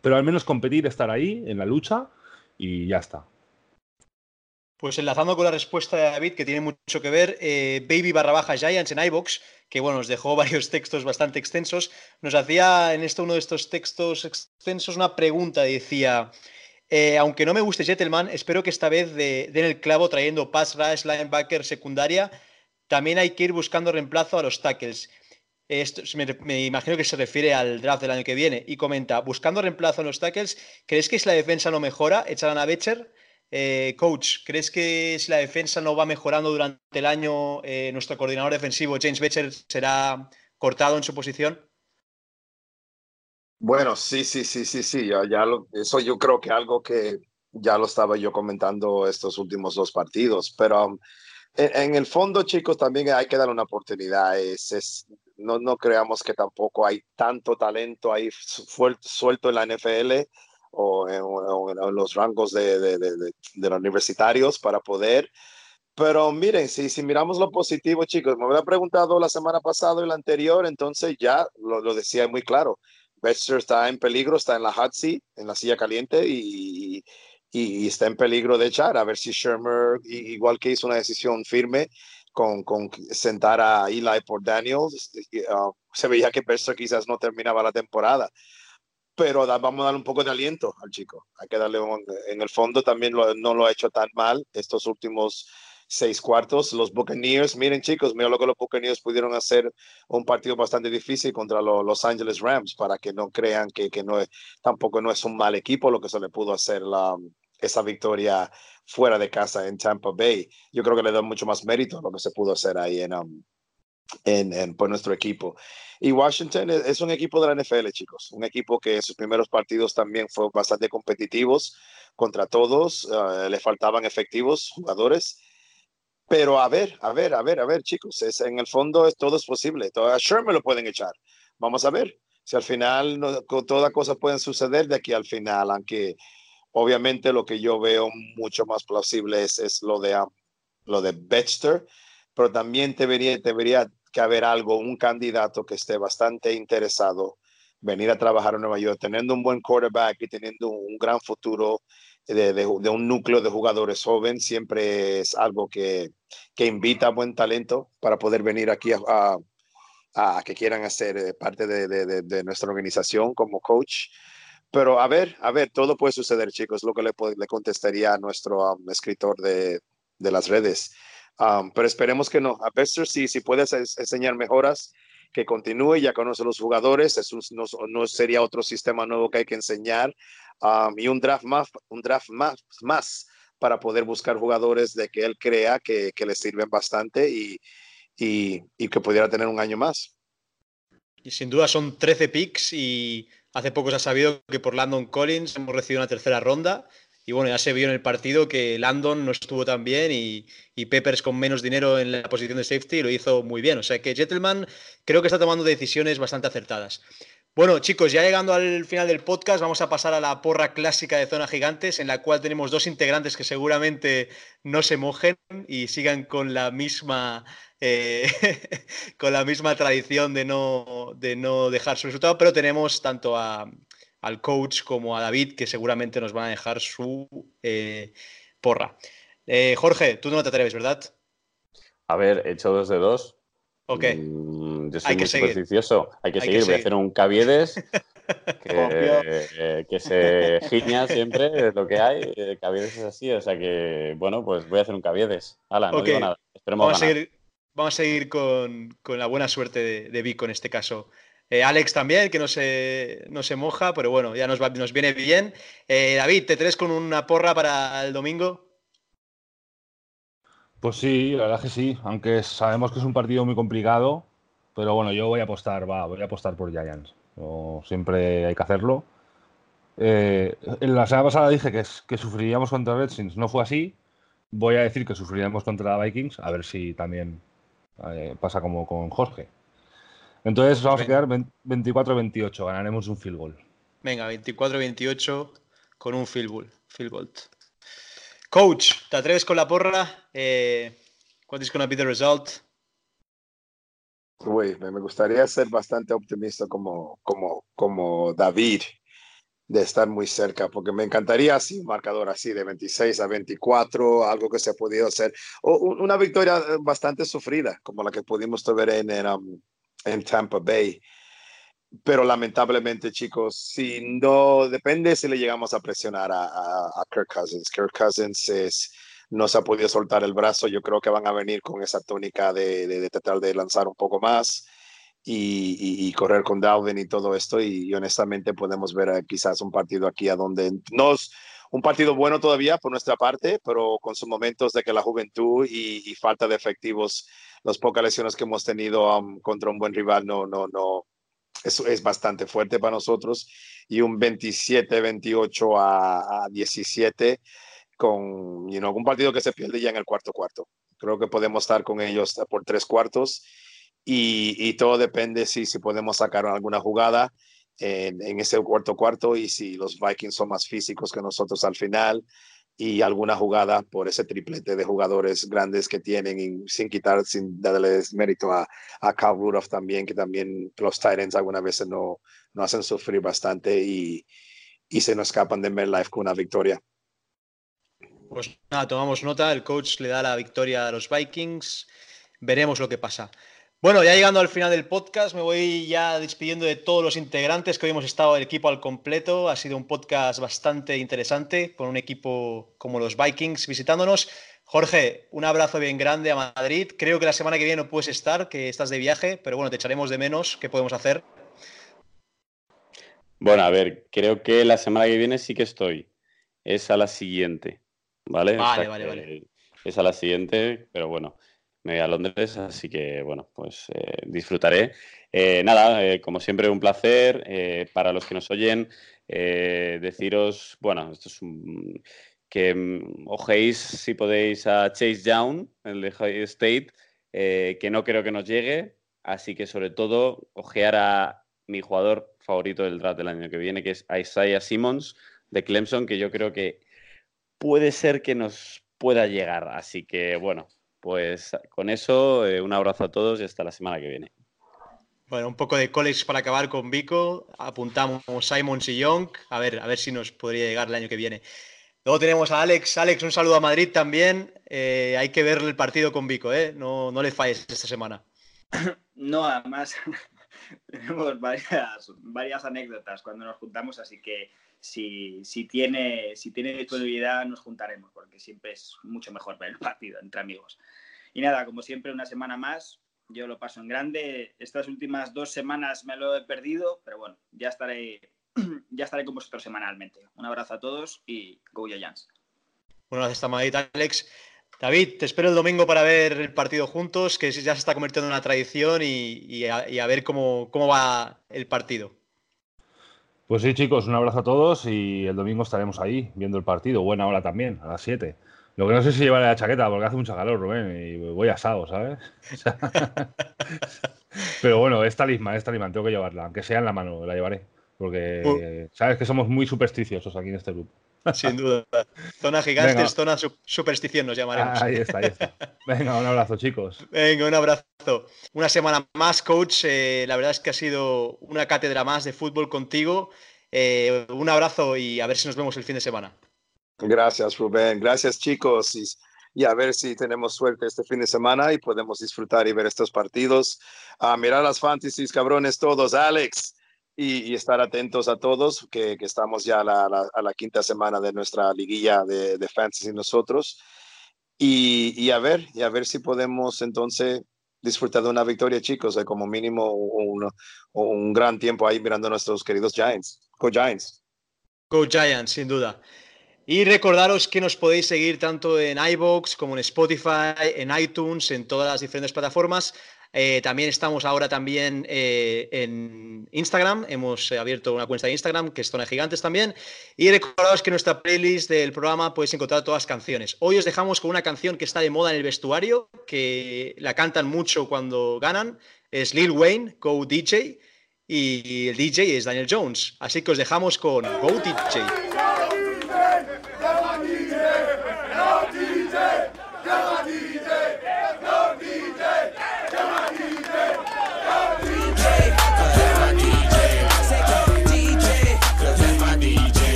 Pero al menos competir, estar ahí en la lucha y ya está. Pues enlazando con la respuesta de David, que tiene mucho que ver, eh, Baby barra baja Giants en iBox, que bueno, nos dejó [laughs] varios textos bastante extensos, nos hacía en esto uno de estos textos extensos una pregunta, decía, eh, aunque no me guste Gentleman, espero que esta vez den el clavo trayendo pass rush, linebacker, secundaria, también hay que ir buscando reemplazo a los tackles. Esto, me, imagino que se refiere al draft del año que viene. Y comenta, buscando reemplazo en los tackles, ¿crees que si la defensa no mejora, echarán a Becher? Eh, coach, ¿crees que si la defensa no va mejorando durante el año, eh, nuestro coordinador defensivo, James Becher, será cortado en su posición? Bueno, sí, sí, sí, sí, sí. Ya, ya eso yo creo que algo que ya lo estaba yo comentando estos últimos dos partidos, pero um, en, el fondo, chicos, también hay que dar una oportunidad. Es, no, no creamos que tampoco hay tanto talento ahí suelto en la NFL o en, los rangos de, de, de, los universitarios para poder. Pero miren, si, si miramos lo positivo, chicos, me había preguntado la semana pasada y la anterior, entonces ya lo, lo decía muy claro. Bester está en peligro, está en la hot seat, en la silla caliente y, y, está en peligro de echar. A ver si Shermer, igual que hizo una decisión firme con, con sentar a Eli por Daniels, uh, se veía que Bester quizás no terminaba la temporada pero vamos a darle un poco de aliento al chico. Hay que darle en el fondo también no lo ha hecho tan mal estos últimos seis cuartos. Los Buccaneers, miren chicos, mira lo que los Buccaneers pudieron hacer un partido bastante difícil contra los Los Angeles Rams para que no crean que, que no es, tampoco no es un mal equipo lo que se le pudo hacer la, esa victoria fuera de casa en Tampa Bay. Yo creo que le da mucho más mérito lo que se pudo hacer ahí en, um, en, por nuestro equipo. Y Washington es, un equipo de la NFL, chicos, un equipo que en sus primeros partidos también fue bastante competitivos contra todos, eh, le faltaban efectivos jugadores. Pero a ver, a ver, a ver, a ver, chicos, es, en el fondo es, todo es posible. A Sherman lo pueden echar. Vamos a ver si al final no, todas cosas pueden suceder de aquí al final, aunque obviamente lo que yo veo mucho más plausible es, es lo de, lo de Baxter, pero también debería, debería que haber algo, un candidato que esté bastante interesado venir a trabajar en Nueva York, teniendo un buen quarterback y teniendo un gran futuro de, de, un núcleo de jugadores jóvenes, siempre es algo que, que invita a buen talento para poder venir aquí a, a, que quieran hacer eh, parte de, de, nuestra organización como coach. Pero a ver, a ver, todo puede suceder, chicos, lo que le, le contestaría a nuestro um, escritor de las redes. Um, pero esperemos que no. A Bester, si, si puedes enseñar mejoras, que continúe, ya conoce los jugadores, eso no, no, sería otro sistema nuevo que hay que enseñar. Um, y un draft más, un draft más, más para poder buscar jugadores de que él crea que, que le sirven bastante y, y, y, que pudiera tener un año más. Y sin duda son 13 picks y hace poco se ha sabido que por Landon Collins hemos recibido una tercera ronda y bueno, ya se vio en el partido que Landon no estuvo tan bien y, Peppers con menos dinero en la posición de safety lo hizo muy bien. O sea que Gentleman creo que está tomando decisiones bastante acertadas. Bueno, chicos, ya llegando al final del podcast, vamos a pasar a la porra clásica de Zona Gigantes, en la cual tenemos dos integrantes que seguramente no se mojen y sigan con la misma, eh, [laughs] con la misma tradición de no, de no dejar su resultado, pero tenemos tanto a, al coach como a David, que seguramente nos van a dejar su eh, porra. Eh, Jorge, tú no te atreves, ¿verdad? A ver, he hecho dos de dos. Ok. Mm, yo soy muy supersticioso. Hay que seguir. Voy a hacer un Caviedes [laughs] que, que, se giña siempre, es lo que hay. Eh, Caviedes es así, o sea que, bueno, pues voy a hacer un Caviedes. Hala, no Ok. digo nada. Esperemos Vamos a seguir, vamos a seguir con, con la buena suerte de, de Vico en este caso. Eh, Alex también, que no se, no se moja, pero bueno, ya nos, nos viene bien. Eh, David, ¿te traes con una porra para el domingo? Pues sí, la verdad que sí, aunque sabemos que es un partido muy complicado, pero bueno, yo voy a apostar, va, voy a apostar por Giants. Siempre hay que hacerlo. Eh, en la semana pasada dije que, que sufriríamos contra Redskins, no fue así. Voy a decir que sufriremos contra Vikings, a ver si también pasa como con Jorge. Entonces vamos a Venga. quedar 24-28, ganaremos un field goal. Venga, 24-28 con un field goal. Field goal. Coach, ¿te atreves con la porra? Eh, what is gonna be the result? Uy, me gustaría ser bastante optimista como, como, como David, de estar muy cerca, porque me encantaría así un marcador así de 26 a 24, algo que se ha podido hacer, o un- una victoria bastante sufrida, como la que pudimos ver en, en, um, en Tampa Bay. Pero lamentablemente, chicos, si no, depende si le llegamos a presionar a, a, a Kirk Cousins. Kirk Cousins es, no se ha podido soltar el brazo. Yo creo que van a venir con esa tónica de, de, de tratar de lanzar un poco más y, y, y correr con Dalvin y todo esto. Y, y honestamente podemos ver eh, quizás un partido aquí a donde no es un partido bueno todavía por nuestra parte, pero con sus momentos de que la juventud y, falta de efectivos, las pocas lesiones que hemos tenido um, contra un buen rival no, no, no, eso es bastante fuerte para nosotros. Y un 27-28 a, a 17 con you know, un partido que se pierde ya en el cuarto cuarto. Creo que podemos estar con ellos por tres cuartos y, y todo depende si, si podemos sacar alguna jugada en, en, ese cuarto cuarto y si los Vikings son más físicos que nosotros al final y alguna jugada por ese triplete de jugadores grandes que tienen y sin quitar, sin darles mérito a, a Cal Rudolph también, que también los Titans algunas veces no, no hacen sufrir bastante y, y se nos escapan de MetLife con una victoria. Pues nada, tomamos nota, el coach le da la victoria a los Vikings, veremos lo que pasa. Bueno, ya llegando al final del podcast, me voy ya despidiendo de todos los integrantes que hoy hemos estado el equipo al completo. Ha sido un podcast bastante interesante con un equipo como los Vikings visitándonos. Jorge, un abrazo bien grande a Madrid. Creo que la semana que viene no puedes estar, que estás de viaje, pero bueno, te echaremos de menos. ¿Qué podemos hacer? Bueno, a ver, creo que la semana que viene sí que estoy. Es a la siguiente, ¿vale? Vale, o sea vale, que vale. Es a la siguiente, pero bueno, me voy a Londres, así que bueno, pues eh, disfrutaré. Eh, nada, eh, como siempre, un placer. Para los que nos oyen, deciros, bueno, esto es un, que mm, ojéis si podéis a Chase Down, el de High State, que no creo que nos llegue, así que sobre todo ojear a mi jugador favorito del draft del año que viene, que es Isaiah Simmons de Clemson, que yo creo que puede ser que nos pueda llegar. Así que bueno, pues con eso, eh, un abrazo a todos y hasta la semana que viene. Bueno, un poco de college para acabar con Vico. Apuntamos Simons y Young. A ver, a ver si nos podría llegar el año que viene. Luego tenemos a Alex. Alex, un saludo a Madrid también. Eh, hay que ver el partido con Vico, ¿eh? No, no le falles esta semana. No, además [laughs] tenemos varias, varias anécdotas cuando nos juntamos, así que si, si, tiene, si tiene disponibilidad nos juntaremos, porque siempre es mucho mejor ver el partido entre amigos. Y nada, como siempre, una semana más. Yo lo paso en grande. Estas últimas dos semanas me lo he perdido, pero bueno, ya estaré, [clears throat] ya estaré con vosotros semanalmente. Un abrazo a todos y Go Giants. Bueno, gracias a Madrid, Alex. David, te espero el domingo para ver el partido juntos, que ya se está convirtiendo en una tradición y, y, a, y a, ver cómo, cómo va el partido. Pues sí, chicos, un abrazo a todos y el domingo estaremos ahí viendo el partido. Buena hora también, a las 7. Lo que no sé si llevaré la chaqueta porque hace mucha calor, Rubén, y voy asado, ¿sabes? [laughs] [laughs] Pero bueno, es talismán, es talismán, tengo que llevarla, aunque sea en la mano, la llevaré. Porque sabes que somos muy supersticiosos aquí en este grupo. [laughs] Sin duda. Zona gigantes, Venga. zona su superstición nos llamaremos. Ahí está, ahí está. Venga, un abrazo, chicos. [laughs] Venga, un abrazo. Una semana más, coach. Eh, la verdad es que ha sido una cátedra más de fútbol contigo. Eh, un abrazo y a ver si nos vemos el fin de semana. Gracias, Rubén. Gracias, chicos. Y, y, a ver si tenemos suerte este fin de semana y podemos disfrutar y ver estos partidos. A mirar las fantasies, cabrones todos. Alex, y, estar atentos a todos, que, estamos ya a la, quinta semana de nuestra liguilla de, de Fantasy nosotros. Y, a ver, y a ver si podemos entonces disfrutar de una victoria, chicos, de como mínimo un, gran tiempo ahí mirando a nuestros queridos Giants. Go Giants. Go Giants, sin duda. Y recordaros que nos podéis seguir tanto en iBox como en Spotify, en iTunes, en todas las diferentes plataformas. Eh, también estamos ahora también eh, en Instagram. Hemos abierto una cuenta de Instagram que es Zona Gigantes también. Y recordaros que en nuestra playlist del programa podéis encontrar todas las canciones. Hoy os dejamos con una canción que está de moda en el vestuario, que la cantan mucho cuando ganan. Es Lil Wayne, Go DJ. Y el DJ es Daniel Jones. Así que os dejamos con Go DJ.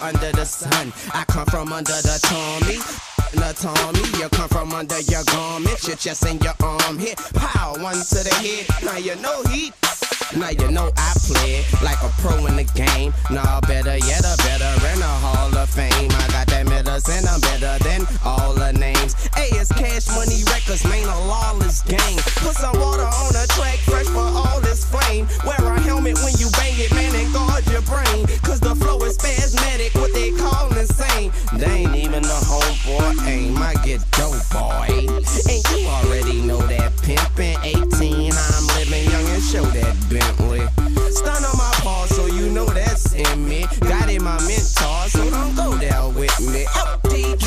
Under the sun. I come from under the Tommy. The Tommy, you come from under your garment, your chest and your arm hit. Pow, one to the head. Now you know heat. Now you know I play like a pro in the game. Nah, better yet, a veteran, a Hall of Fame. I got that medicine, I'm better than all the names. Hey, is cash money records, man, a lawless game. Put some water on the track, fresh for all this flame. Wear a helmet when you bang it, man, and guard your brain. Cause the flow is spasmodic, what they call insane. They ain't even a homeboy aim, I get dope, boy. And you already know that pimpin' 18, I'm living young and show that Bentley. Stun on my paw, so you know that's in me. Got in my mentor, so don't go there with me. DJ,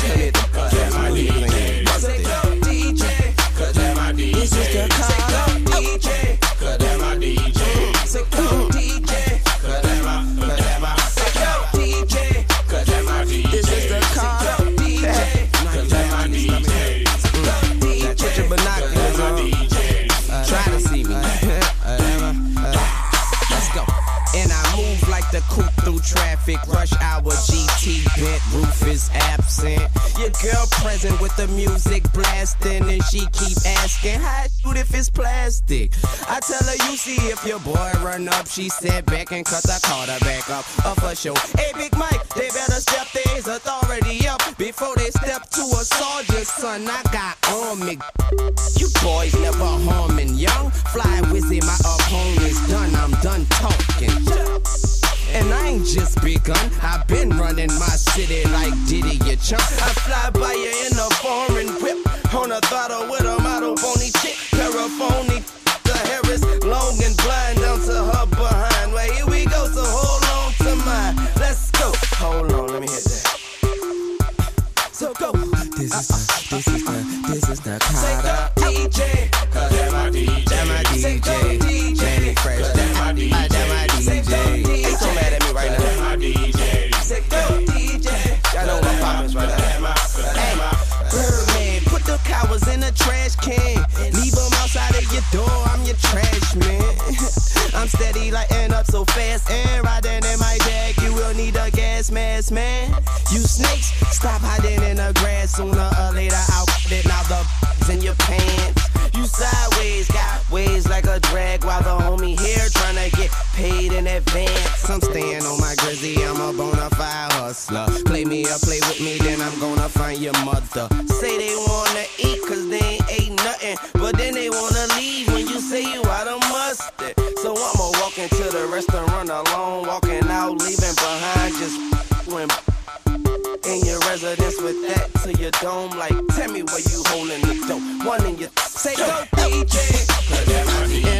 with the music blasting, and she keep asking, How shoot if it's plastic? I tell her, You see if your boy run up. She said back and the Carter back up. Up for show. Hey, Big Mike, they better step their authority up before they step to a sergeant, son. I got on me. You boys never harming young. Fly wizzy, my opponent's done. I'm done talking. And I ain't just begun. I've been running my city like Diddy, you chump. I fly by you in a foreign whip. On a throttle with a model phony chick. Paraphony. The hair is long and blind down to her behind. Well, here we go, so hold on to mine. Let's go. Hold on, let me hit that. So go. This is the, this is the, this is the Carter. DJ. Trash can. Leave them outside of your door. I'm your trash man. [laughs] I'm steady lighting up so fast and riding in my bag. You will need a gas mask, man. You snakes, stop hiding in the grass. Sooner or later, I'll it. Now the in your pants. You sideways, got ways like a drag while the homie here tryna get paid in advance. I'm staying on my grizzly, I'm a bona fide hustler. Play me or play with me, then I'm gonna find your mother. Say they wanna eat cause they ain't ate nothing, but then they wanna leave when you say you out of mustard. So I'ma walk into the restaurant alone, walking out, leaving behind just when in your residence with that to your dome. Like, tell me where you holding the dope. One in your say go DJ.